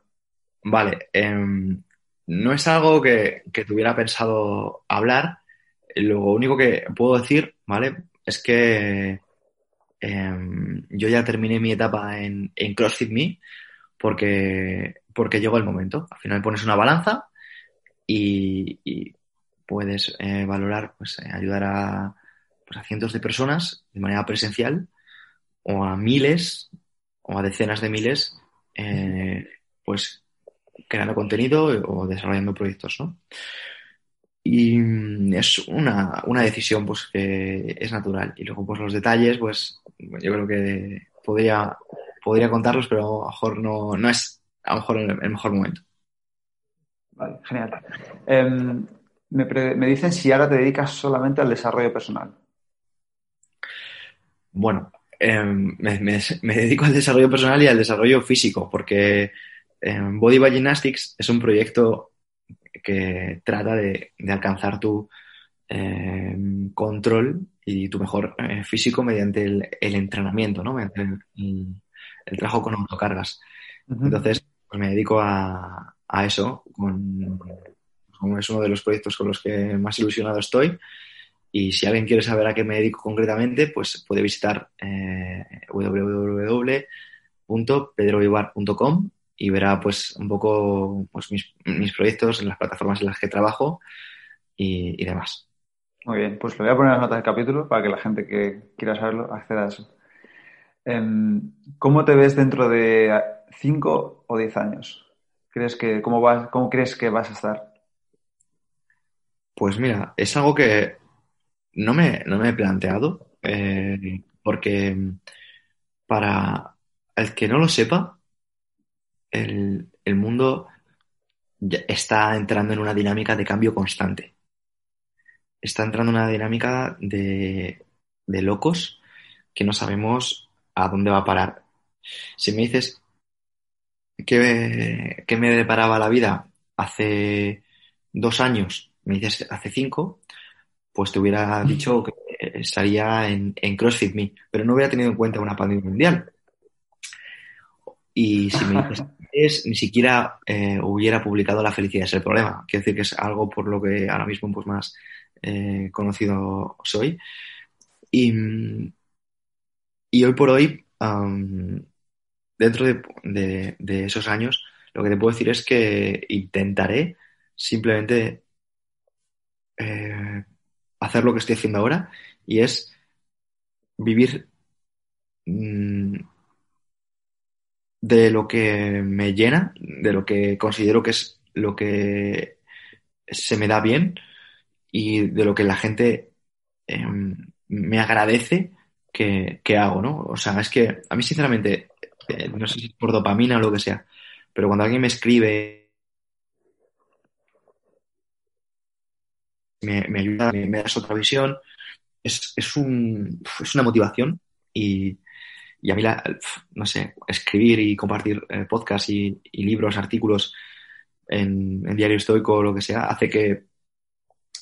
Vale. em, no es algo que, que tuviera pensado hablar. Lo único que puedo decir, ¿vale? Es que em, yo ya terminé mi etapa en, en CrossFit Me porque, porque llegó el momento. Al final pones una balanza y, y puedes eh, valorar, pues eh, ayudar a, pues, a cientos de personas de manera presencial o a miles o a decenas de miles, eh, pues creando contenido o desarrollando proyectos, ¿no? Y mm, es una, una decisión pues que es natural. Y luego pues los detalles, pues yo creo que podría, podría contarlos, pero a lo mejor no, no es a lo mejor el, mejor momento. Vale, genial. Em, me, me dicen si ahora te dedicas solamente al desarrollo personal. Bueno, eh, me, me- me dedico al desarrollo personal y al desarrollo físico, porque eh, Body by Gymnastics es un proyecto que trata de, de alcanzar tu eh, control y tu mejor eh, físico mediante el, el entrenamiento, ¿no? Mediante el, el- el trabajo con autocargas. Entonces, pues me dedico a, a eso, con, como es uno de los proyectos con los que más ilusionado estoy. Y si alguien quiere saber a qué me dedico concretamente, pues puede visitar eh, www.pedrovivar.com y verá pues un poco pues, mis, mis proyectos en las plataformas en las que trabajo y, y demás. Muy bien, pues lo voy a poner en las notas del capítulo para que la gente que quiera saberlo acceda a eso. Em, ¿cómo te ves dentro de 5 o 10 años? ¿Crees que, cómo vas, cómo crees que vas a estar? Pues mira, es algo que no me, no me he planteado, eh, porque para el que no lo sepa, el, el mundo está entrando en una dinámica de cambio constante. Está entrando en una dinámica de, de locos que no sabemos a dónde va a parar. Si me dices qué, qué me deparaba la vida hace dos años, me dices hace cinco, pues te hubiera dicho que estaría en, en CrossFit Me, pero no hubiera tenido en cuenta una pandemia mundial. Y si me dices es, ni siquiera eh, hubiera publicado La felicidad es el problema. Quiero decir que es algo por lo que ahora mismo pues más eh, conocido soy. Y, y hoy por hoy, um, dentro de, de, de, esos años, lo que te puedo decir es que intentaré simplemente eh, hacer lo que estoy haciendo ahora y es vivir mmm, de lo que me llena, de lo que considero que es lo que se me da bien y de lo que la gente eh, me agradece que, que, hago, ¿no? O sea, es que a mí sinceramente, eh, no sé si es por dopamina o lo que sea, pero cuando alguien me escribe, me, ayuda, me, me, das otra visión, es, es, un, es una motivación y, y a mí, la, no sé, escribir y compartir eh, podcasts y, libros, artículos en, en, Diario Estoico o lo que sea, hace que,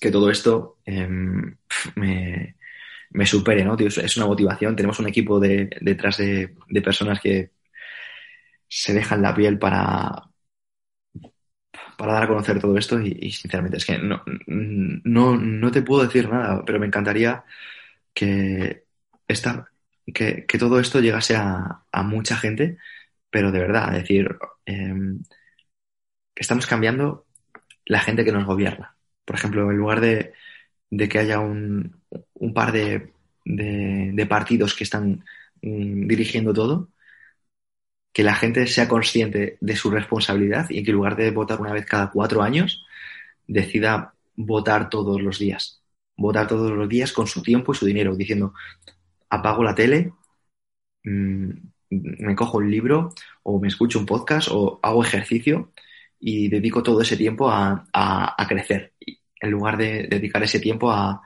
que todo esto eh, me, me, supere, ¿no? Es una motivación. Tenemos un equipo de, detrás de, de, personas que se dejan la piel para, para dar a conocer todo esto y, sinceramente es que no, no, no, te puedo decir nada, pero me encantaría que esta, que, que, todo esto llegase a, a, mucha gente, pero de verdad, decir, eh, estamos cambiando la gente que nos gobierna. Por ejemplo, en lugar de, de que haya un, un par de, de, de, partidos que están mm, dirigiendo todo, que la gente sea consciente de su responsabilidad y que en lugar de votar una vez cada cuatro años, decida votar todos los días. Votar todos los días con su tiempo y su dinero, diciendo, apago la tele, mmm, me cojo un libro o me escucho un podcast o hago ejercicio y dedico todo ese tiempo a, a, a crecer, en lugar de dedicar ese tiempo a,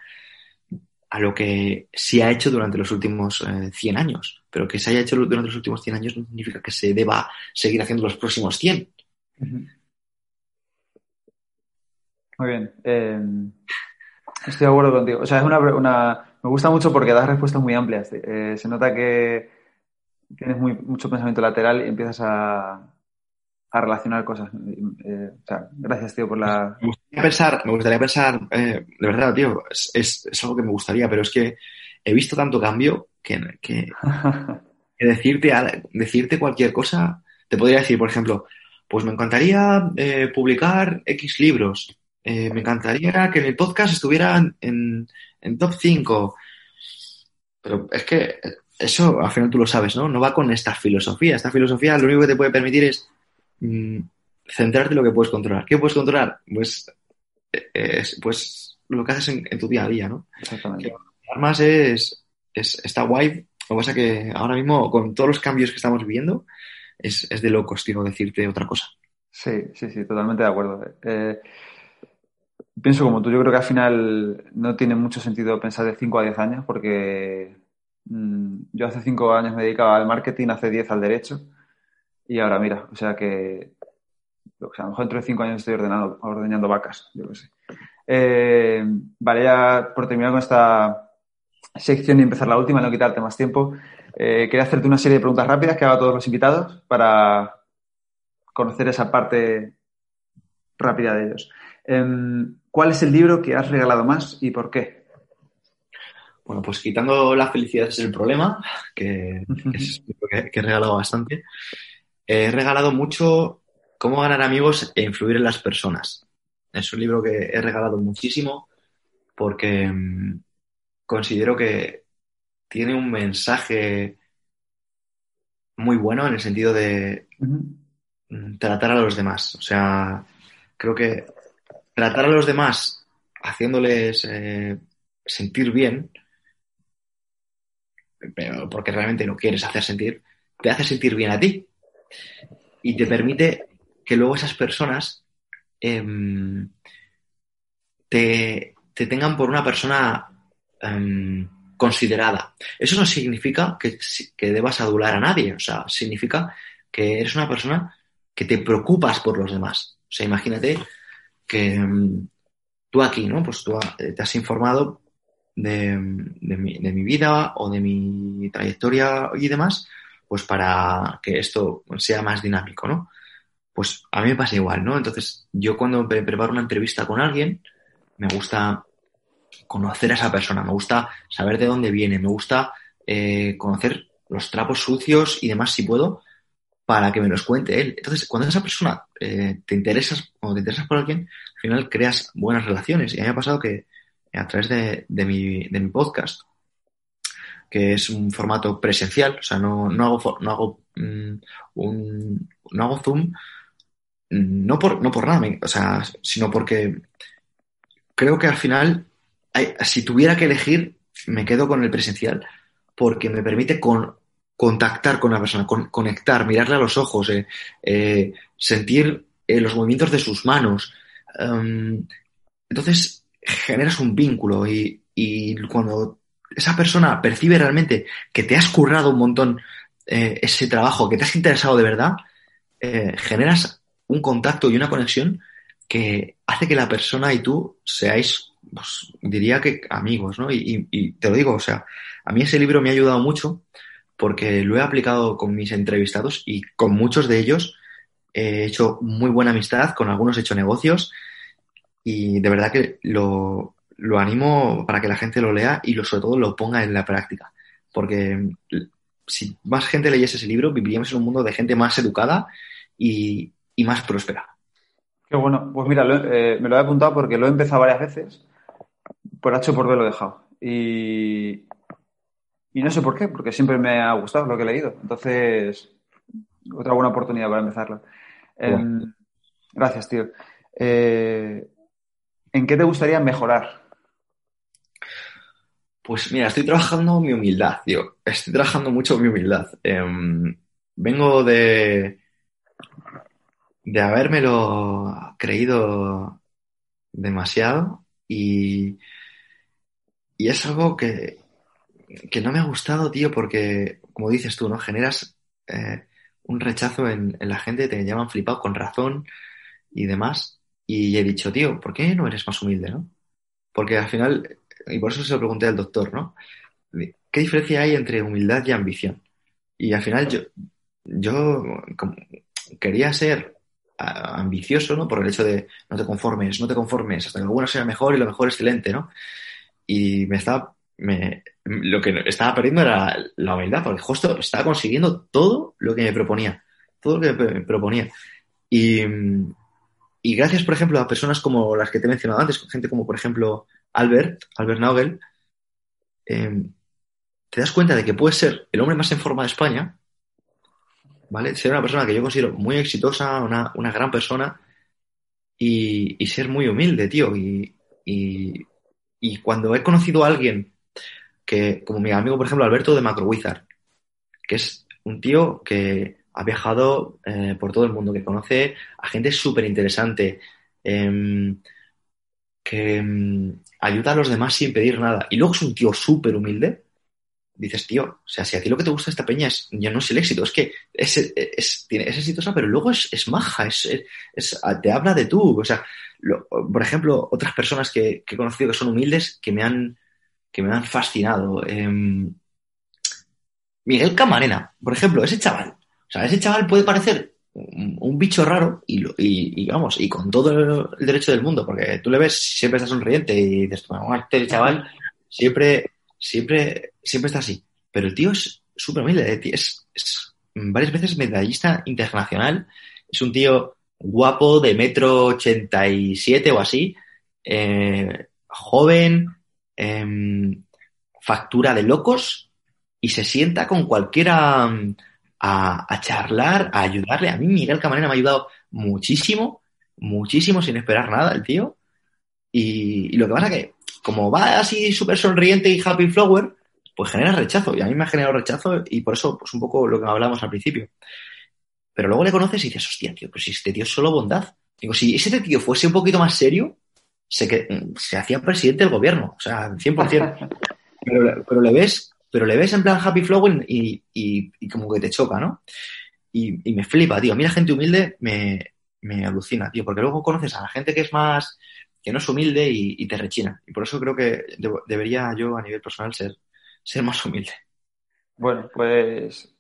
a, lo que se ha hecho durante los últimos eh, 100 años. Pero que se haya hecho durante los últimos 100 años no significa que se deba seguir haciendo los próximos 100. Uh -huh. Muy bien. Eh, estoy de acuerdo contigo. O sea, es una, una, me gusta mucho porque das respuestas muy amplias. Eh, se nota que tienes muy, mucho pensamiento lateral y empiezas a, a relacionar cosas. Eh, o sea, gracias, tío, por la... Me gustaría pensar, me gustaría pensar eh, de verdad, tío, es, es, algo que me gustaría, pero es que he visto tanto cambio que, que, que decirte, decirte cualquier cosa, te podría decir, por ejemplo, pues me encantaría eh, publicar X libros, eh, me encantaría que mi podcast estuviera en, en top 5, pero es que eso al final tú lo sabes, ¿no? No va con esta filosofía. Esta filosofía lo único que te puede permitir es mm, centrarte en lo que puedes controlar. ¿Qué puedes controlar? Pues, eh, pues lo que haces en, tu día a día, ¿no? Exactamente. Además es, es, está guay. Lo que pasa que ahora mismo, con todos los cambios que estamos viviendo, es, es de locos, tío, decirte otra cosa. Sí, sí, sí, totalmente de acuerdo. Eh, pienso como tú, yo creo que al final no tiene mucho sentido pensar de 5 a 10 años porque mm, yo hace 5 años me dedicaba al marketing, hace 10 al derecho y ahora mira, o sea que a lo mejor dentro de 5 años estoy ordenando, ordenando vacas, yo qué sé. Eh, vale, ya por terminar con esta sección y empezar la última, no quitarte más tiempo, eh, quería hacerte una serie de preguntas rápidas que hago a todos los invitados para conocer esa parte rápida de ellos. Em, ¿Cuál es el libro que has regalado más y por qué? Bueno, pues quitando la felicidad es el problema, que, es que, que he regalado bastante. He regalado mucho Cómo ganar amigos e influir en las personas. Es un libro que he regalado muchísimo porque mm, considero que tiene un mensaje muy bueno en el sentido de mm, tratar a los demás. O sea, creo que tratar a los demás haciéndoles eh, sentir bien, pero porque realmente no quieres hacer sentir, te hace sentir bien a ti y te permite que luego esas personas em, te, tengan por una persona em, considerada. Eso no significa que, debas adular a nadie, o sea, significa que eres una persona que te preocupas por los demás. O sea, imagínate que em, tú aquí, ¿no? Pues tú te has informado de, mi, vida o de mi trayectoria y demás, pues para que esto sea más dinámico, ¿no? Pues a mí me pasa igual, ¿no? Entonces, yo cuando preparo una entrevista con alguien, me gusta conocer a esa persona, me gusta saber de dónde viene, me gusta eh, conocer los trapos sucios y demás, si puedo, para que me los cuente él. Entonces, cuando esa persona eh, te interesas o te interesas por alguien, al final creas buenas relaciones. Y a mí me ha pasado que a través de, mi, de mi podcast, que es un formato presencial, o sea, no, no hago, no hago, mm, un, no hago Zoom, no por, no por nada, o sea, sino porque creo que al final, si tuviera que elegir, me quedo con el presencial, porque me permite con, contactar con la persona, conectar, mirarle a los ojos, eh, eh, sentir eh, los movimientos de sus manos. Em, entonces, generas un vínculo y, y, cuando esa persona percibe realmente que te has currado un montón ese trabajo, que te has interesado de verdad, generas un contacto y una conexión que hace que la persona y tú seáis, pues, diría que amigos, ¿no? Y, te lo digo, o sea, a mí ese libro me ha ayudado mucho porque lo he aplicado con mis entrevistados y con muchos de ellos he hecho muy buena amistad, con algunos he hecho negocios y de verdad que lo, lo animo para que la gente lo lea y lo, sobre todo lo ponga en la práctica. Porque si más gente leyese ese libro, viviríamos en un mundo de gente más educada y, y más próspera. Qué bueno. Pues mira, eh, me lo he apuntado porque lo he empezado varias veces. Por H por B lo he dejado. Y, y no sé por qué, porque siempre me ha gustado lo que he leído. Entonces, otra buena oportunidad para empezarlo. Em, gracias, tío. Eh, ¿En qué te gustaría mejorar? Pues mira, estoy trabajando mi humildad, tío. Estoy trabajando mucho mi humildad. Em, vengo de, de habérmelo creído demasiado y, y es algo que, que, no me ha gustado, tío, porque, como dices tú, ¿no? Generas eh, un rechazo en, la gente, te llaman flipado con razón y demás. Y he dicho, tío, ¿por qué no eres más humilde, no? Porque al final, y por eso se lo pregunté al doctor, ¿no? ¿Qué diferencia hay entre humildad y ambición? Y al final yo, yo quería ser ambicioso, ¿no? Por el hecho de no te conformes, no te conformes, hasta que bueno sea mejor y lo mejor excelente, ¿no? Y me estaba, me, lo que estaba perdiendo era la humildad, porque justo estaba consiguiendo todo lo que me proponía, todo lo que me proponía. Y, y gracias, por ejemplo, a personas como las que te he mencionado antes, gente como, por ejemplo, Albert, Albert Nagel, em, te das cuenta de que puedes ser el hombre más en forma de España, ¿vale? Ser una persona que yo considero muy exitosa, una, gran persona y, ser muy humilde, tío. Y, y, cuando he conocido a alguien que, como mi amigo, por ejemplo, Alberto de Macro Wizard, que es un tío que ha viajado eh, por todo el mundo, que conoce a gente súper interesante, em, que em, ayuda a los demás sin pedir nada. Y luego es un tío súper humilde dices, tío, o sea, si a ti lo que te gusta esta peña es, ya no es el éxito, es que es, es, tiene, es exitosa, pero luego es, es maja, es, es, te habla de tú. O sea, por ejemplo, otras personas que, que, he conocido que son humildes que me han, que me han fascinado. Em, Miguel Camarena, por ejemplo, ese chaval. O sea, ese chaval puede parecer un, bicho raro y, y, y, vamos, y con todo el derecho del mundo, porque tú le ves, siempre está sonriente y dices, bueno, este chaval siempre siempre, siempre está así. Pero el tío es súper humilde, es, es, varias veces medallista internacional, es un tío guapo de metro ochenta y siete o así, eh, joven, em, factura de locos y se sienta con cualquiera mm, a, charlar, a ayudarle. A mí Miguel Camarena me ha ayudado muchísimo, muchísimo sin esperar nada el tío. Y, y lo que pasa que como va así súper sonriente y happy flower, pues genera rechazo. Y a mí me ha generado rechazo y por eso, pues un poco lo que hablamos al principio. Pero luego le conoces y dices, hostia, tío, pues si este tío es solo bondad. Digo, si ese tío fuese un poquito más serio, se, que, se hacía presidente del gobierno, o sea, 100%. pero, pero le ves, pero le ves en plan happy flower y, y, como que te choca, ¿no? Y, y, me flipa, tío. A mí la gente humilde me, me alucina, tío, porque luego conoces a la gente que es más, que no es humilde y, te rechina. Y por eso creo que debería yo a nivel personal ser, ser más humilde. Bueno, pues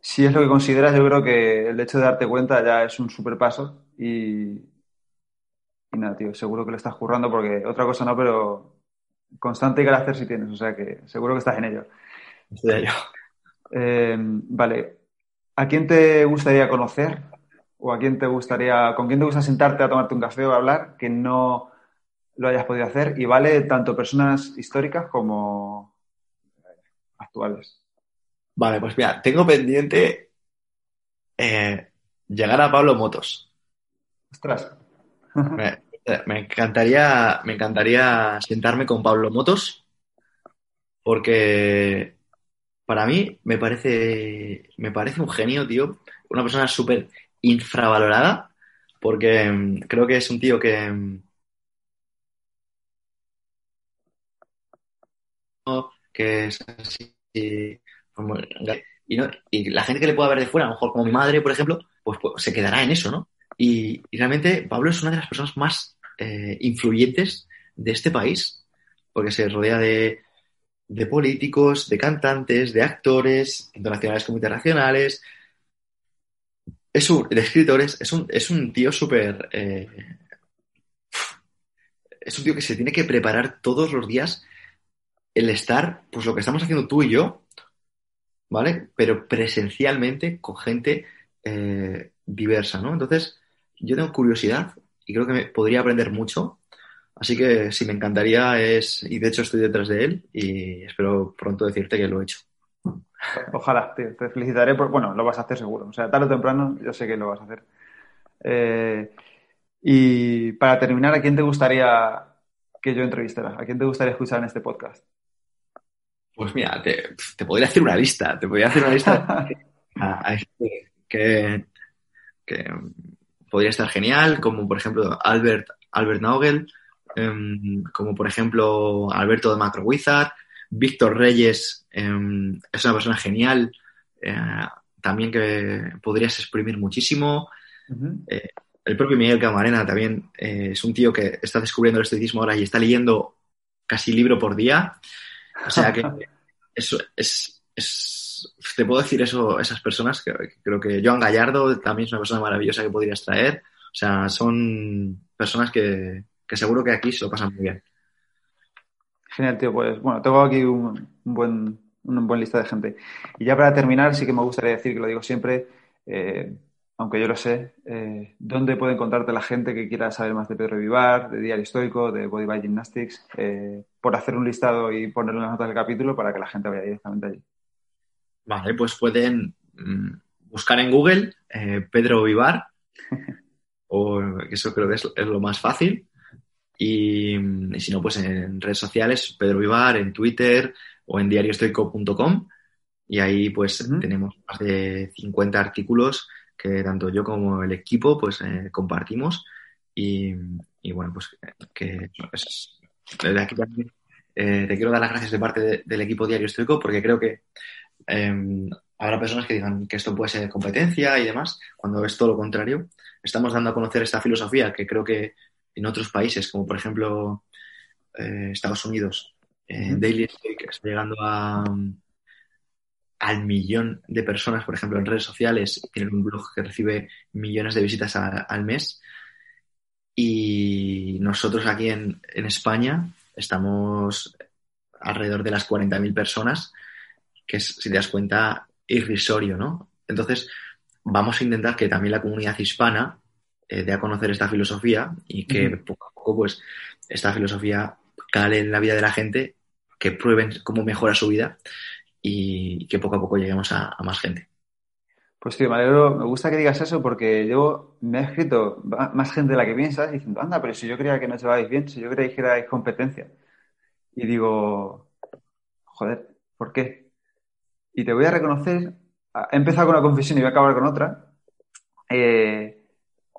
si es lo que consideras, yo creo que el hecho de darte cuenta ya es un super paso y, y nada, tío, seguro que lo estás currando porque otra cosa no, pero constante y carácter sí tienes, o sea que seguro que estás en ello. Estoy yo. Eh, vale, ¿a quién te gustaría conocer o a quién te gustaría, con quién te gusta sentarte a tomarte un café o a hablar que no lo hayas podido hacer y vale tanto personas históricas como actuales. Vale, pues mira, tengo pendiente eh, llegar a Pablo Motos. Ostras. me, encantaría, me encantaría sentarme con Pablo Motos porque para mí me parece, me parece un genio, tío. Una persona súper infravalorada, porque mm, creo que es un tío que... Mm, que es así... Y, y, la gente que le pueda ver de fuera, a lo mejor como mi madre, por ejemplo, pues, pues se quedará en eso, ¿no? Y, realmente Pablo es una de las personas más eh, influyentes de este país, porque se rodea de, de políticos, de cantantes, de actores, tanto nacionales como internacionales, es un, de escritores, es un, es un tío súper... Eh, es un tío que se tiene que preparar todos los días el estar, pues lo que estamos haciendo tú y yo, ¿vale? Pero presencialmente con gente eh, diversa, ¿no? Entonces, yo tengo curiosidad y creo que me podría aprender mucho. Así que si me encantaría es, y de hecho estoy detrás de él y espero pronto decirte que lo he hecho. Ojalá, te felicitaré. Por, bueno, lo vas a hacer seguro. O sea, tarde o temprano yo sé que lo vas a hacer. Eh, y para terminar, ¿a quién te gustaría que yo entrevistara? ¿A quién te gustaría escuchar en este podcast? Pues mira, te, podría hacer una lista. Te podría hacer una lista a, que, que, podría estar genial, como por ejemplo Albert, Albert em, como por ejemplo Alberto de Macro Wizard, Víctor Reyes em, es una persona genial, eh, también que podrías exprimir muchísimo. Eh, el propio Miguel Camarena también eh, es un tío que está descubriendo el estoicismo ahora y está leyendo casi libro por día. O sea que eso es, pues te puedo decir eso, esas personas, que, creo que Joan Gallardo también es una persona maravillosa que podrías traer. O sea, son personas que, que seguro que aquí se lo pasan muy bien. Genial, tío. Pues bueno, tengo aquí un, buen, un buen lista de gente. Y ya para terminar, sí que me gustaría decir, que lo digo siempre, eh, aunque yo lo sé, eh, ¿dónde puede encontrarte la gente que quiera saber más de Pedro Vivar, de Diario Estoico, de Body by Gymnastics, eh, por hacer un listado y ponerlo en las notas del capítulo para que la gente vaya directamente allí? Vale, pues pueden mm, buscar en Google Pedro Vivar, o eso creo que es, lo más fácil. Y, si no, pues en redes sociales, Pedro Vivar, en Twitter o en diarioestoico.com. Y ahí pues tenemos más de 50 artículos que tanto yo como el equipo pues eh, compartimos y, bueno, pues que desde aquí también eh, te quiero dar las gracias de parte del equipo Diario Estoico porque creo que em, habrá personas que digan que esto puede ser competencia y demás, cuando es todo lo contrario. Estamos dando a conocer esta filosofía que creo que en otros países, como por ejemplo eh, Estados Unidos, Daily Stoic está llegando a, al millón de personas, por ejemplo, en redes sociales, tienen un blog que recibe millones de visitas al mes. Y nosotros aquí en, España estamos alrededor de las 40.000 personas, que es, si te das cuenta, irrisorio, ¿no? Entonces, vamos a intentar que también la comunidad hispana eh, dé a conocer esta filosofía y que poco a poco, pues, esta filosofía cale en la vida de la gente, que prueben cómo mejora su vida y que poco a poco lleguemos a, más gente. Pues tío, me me gusta que digas eso porque yo me he escrito más gente de la que piensas diciendo, anda, pero si yo creía que no llevabais bien, si yo creía que erais competencia. Y digo, joder, ¿por qué? Y te voy a reconocer, he empezado con una confesión y voy a acabar con otra. Eh,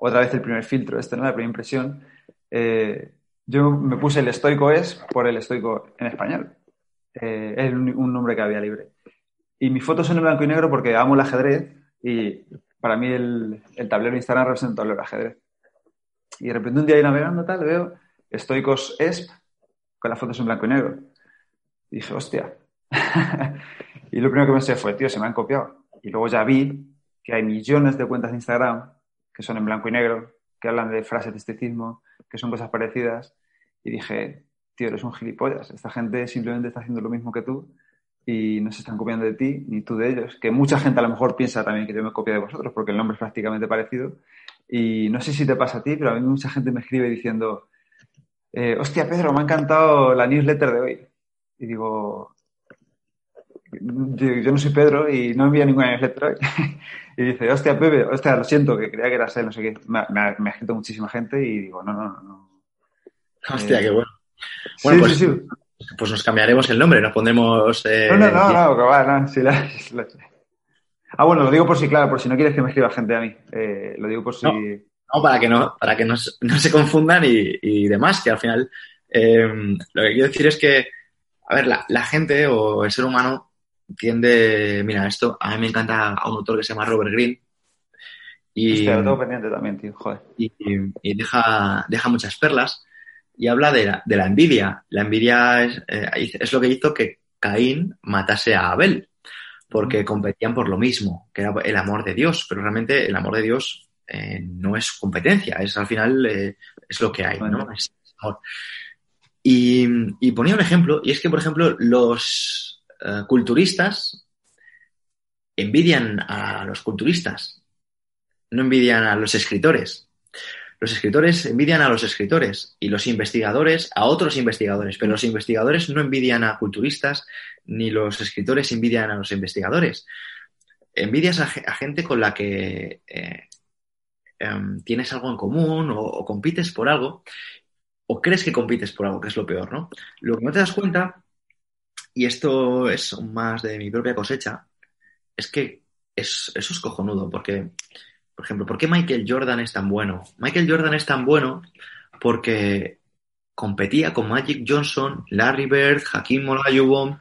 otra vez el primer filtro, este, ¿no? La primera impresión. Eh, yo me puse el estoico es por el estoico en español. Eh, es un, nombre que había libre. Y mis fotos son en blanco y negro porque amo el ajedrez y para mí el, tablero de Instagram representa un tablero de ajedrez. Y de repente un día ahí navegando tal, veo Stoicos ESP con las fotos en blanco y negro. Y dije, hostia. y lo primero que pensé fue, tío, se me han copiado. Y luego ya vi que hay millones de cuentas de Instagram que son en blanco y negro, que hablan de frases de esteticismo, que son cosas parecidas. Y dije, tío, eres un gilipollas. Esta gente simplemente está haciendo lo mismo que tú y no se están copiando de ti ni tú de ellos. Que mucha gente a lo mejor piensa también que yo me copio de vosotros porque el nombre es prácticamente parecido. Y no sé si te pasa a ti, pero a mí mucha gente me escribe diciendo, eh, hostia, Pedro, me ha encantado la newsletter de hoy. Y digo, yo, no soy Pedro y no envía ninguna newsletter hoy. y dice, hostia, Pepe, hostia, lo siento, que creía que eras él, no sé qué. Me, ha, escrito muchísima gente y digo, no, no, no. Hostia, qué bueno. Bueno, pues, pues, nos cambiaremos el nombre, nos pondremos. Eh, no, no, no, no, que va, no, Ah, bueno, lo digo por si, claro, por si no quieres que me escriba gente a mí. Eh, lo digo por si. No, para que no, para que no, se confundan y, demás, que al final lo que quiero decir es que, a ver, la, gente o el ser humano tiende, mira, esto, a mí me encanta a un autor que se llama Robert Greene. Y, lo tengo pendiente también, tío, joder. Y, y, deja, deja muchas perlas y habla de la, de la envidia. La envidia es, eh, es, lo que hizo que Caín matase a Abel, porque competían por lo mismo, que era el amor de Dios, pero realmente el amor de Dios eh, no es competencia, es al final eh, es lo que hay, ¿no? Es amor. Y, y, ponía un ejemplo, y es que, por ejemplo, los culturistas envidian a los culturistas, no envidian a los escritores. Los escritores envidian a los escritores y los investigadores a otros investigadores, pero los investigadores no envidian a culturistas ni los escritores envidian a los investigadores. Envidias a, gente con la que eh, em, tienes algo en común o, compites por algo o crees que compites por algo, que es lo peor, ¿no? Lo que no te das cuenta, y esto es más de mi propia cosecha, es que es, eso es cojonudo, porque por ejemplo, ¿por qué Michael Jordan es tan bueno? Michael Jordan es tan bueno porque competía con Magic Johnson, Larry Bird, Hakim Olajuwon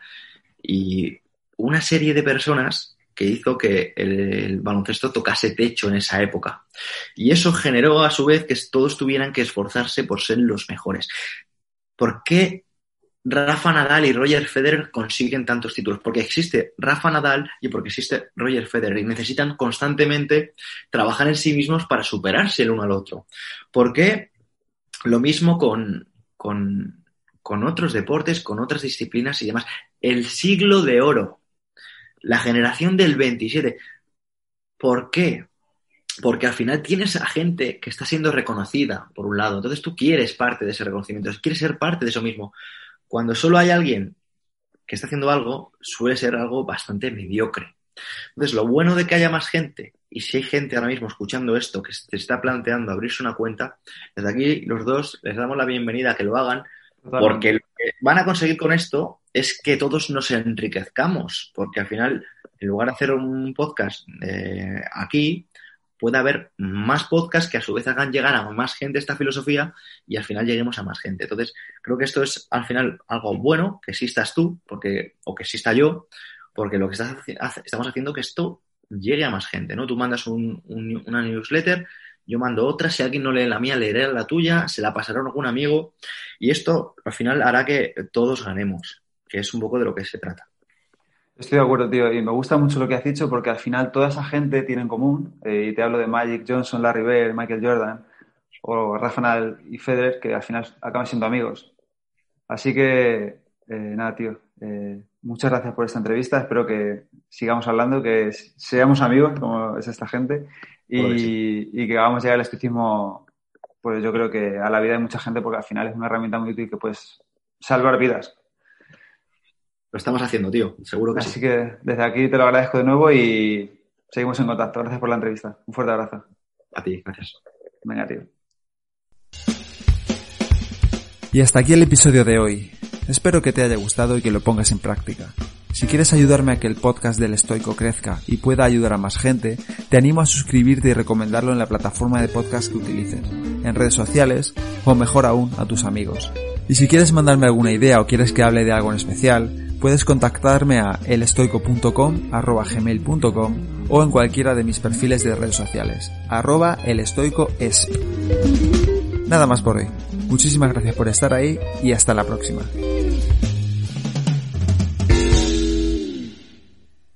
y una serie de personas que hizo que el, baloncesto tocase techo en esa época. Y eso generó a su vez que todos tuvieran que esforzarse por ser los mejores. ¿Por qué Rafa Nadal y Roger Federer consiguen tantos títulos? Porque existe Rafa Nadal y porque existe Roger Federer y necesitan constantemente trabajar en sí mismos para superarse el uno al otro. ¿Por qué? Lo mismo con, con, con otros deportes, con otras disciplinas y demás. El siglo de oro, la generación del 27. ¿Por qué? Porque al final tienes a gente que está siendo reconocida, por un lado. Entonces tú quieres parte de ese reconocimiento, quieres ser parte de eso mismo. Cuando solo hay alguien que está haciendo algo, suele ser algo bastante mediocre. Entonces, lo bueno de que haya más gente, y si hay gente ahora mismo escuchando esto que se está planteando abrirse una cuenta, desde aquí los dos les damos la bienvenida a que lo hagan, porque lo que van a conseguir con esto es que todos nos enriquezcamos, porque al final, en lugar de hacer un podcast eh, aquí, puede haber más podcasts que a su vez hagan llegar a más gente esta filosofía y al final lleguemos a más gente. Entonces, creo que esto es al final algo bueno, que existas tú, porque, o que exista yo, porque lo que estás, estamos haciendo que esto llegue a más gente, ¿no? Tú mandas un, una newsletter, yo mando otra, si alguien no lee la mía, leeré la tuya, se la pasará a algún amigo y esto al final hará que todos ganemos, que es un poco de lo que se trata. Estoy de acuerdo, tío, y me gusta mucho lo que has dicho porque al final toda esa gente tiene en común, eh, y te hablo de Magic Johnson, Larry Bird, Michael Jordan, o Rafa Nadal y Federer, que al final acaban siendo amigos. Así que, eh, nada, tío, eh, muchas gracias por esta entrevista, espero que sigamos hablando, que seamos amigos, como es esta gente, y, y que vamos a llegar al estoicismo, pues yo creo que a la vida de mucha gente, porque al final es una herramienta muy útil que puedes salvar vidas lo estamos haciendo, tío. Seguro que Así sí. que desde aquí te lo agradezco de nuevo y seguimos en contacto. Gracias por la entrevista. Un fuerte abrazo. A ti, gracias. Venga, tío. Y hasta aquí el episodio de hoy. Espero que te haya gustado y que lo pongas en práctica. Si quieres ayudarme a que el podcast del estoico crezca y pueda ayudar a más gente, te animo a suscribirte y recomendarlo en la plataforma de podcast que utilices, en redes sociales o mejor aún a tus amigos. Y si quieres mandarme alguna idea o quieres que hable de algo en especial, puedes contactarme a elestoico.com, arroba gmail.com o en cualquiera de mis perfiles de redes sociales, arroba elestoicoesp. Nada más por hoy. Muchísimas gracias por estar ahí y hasta la próxima.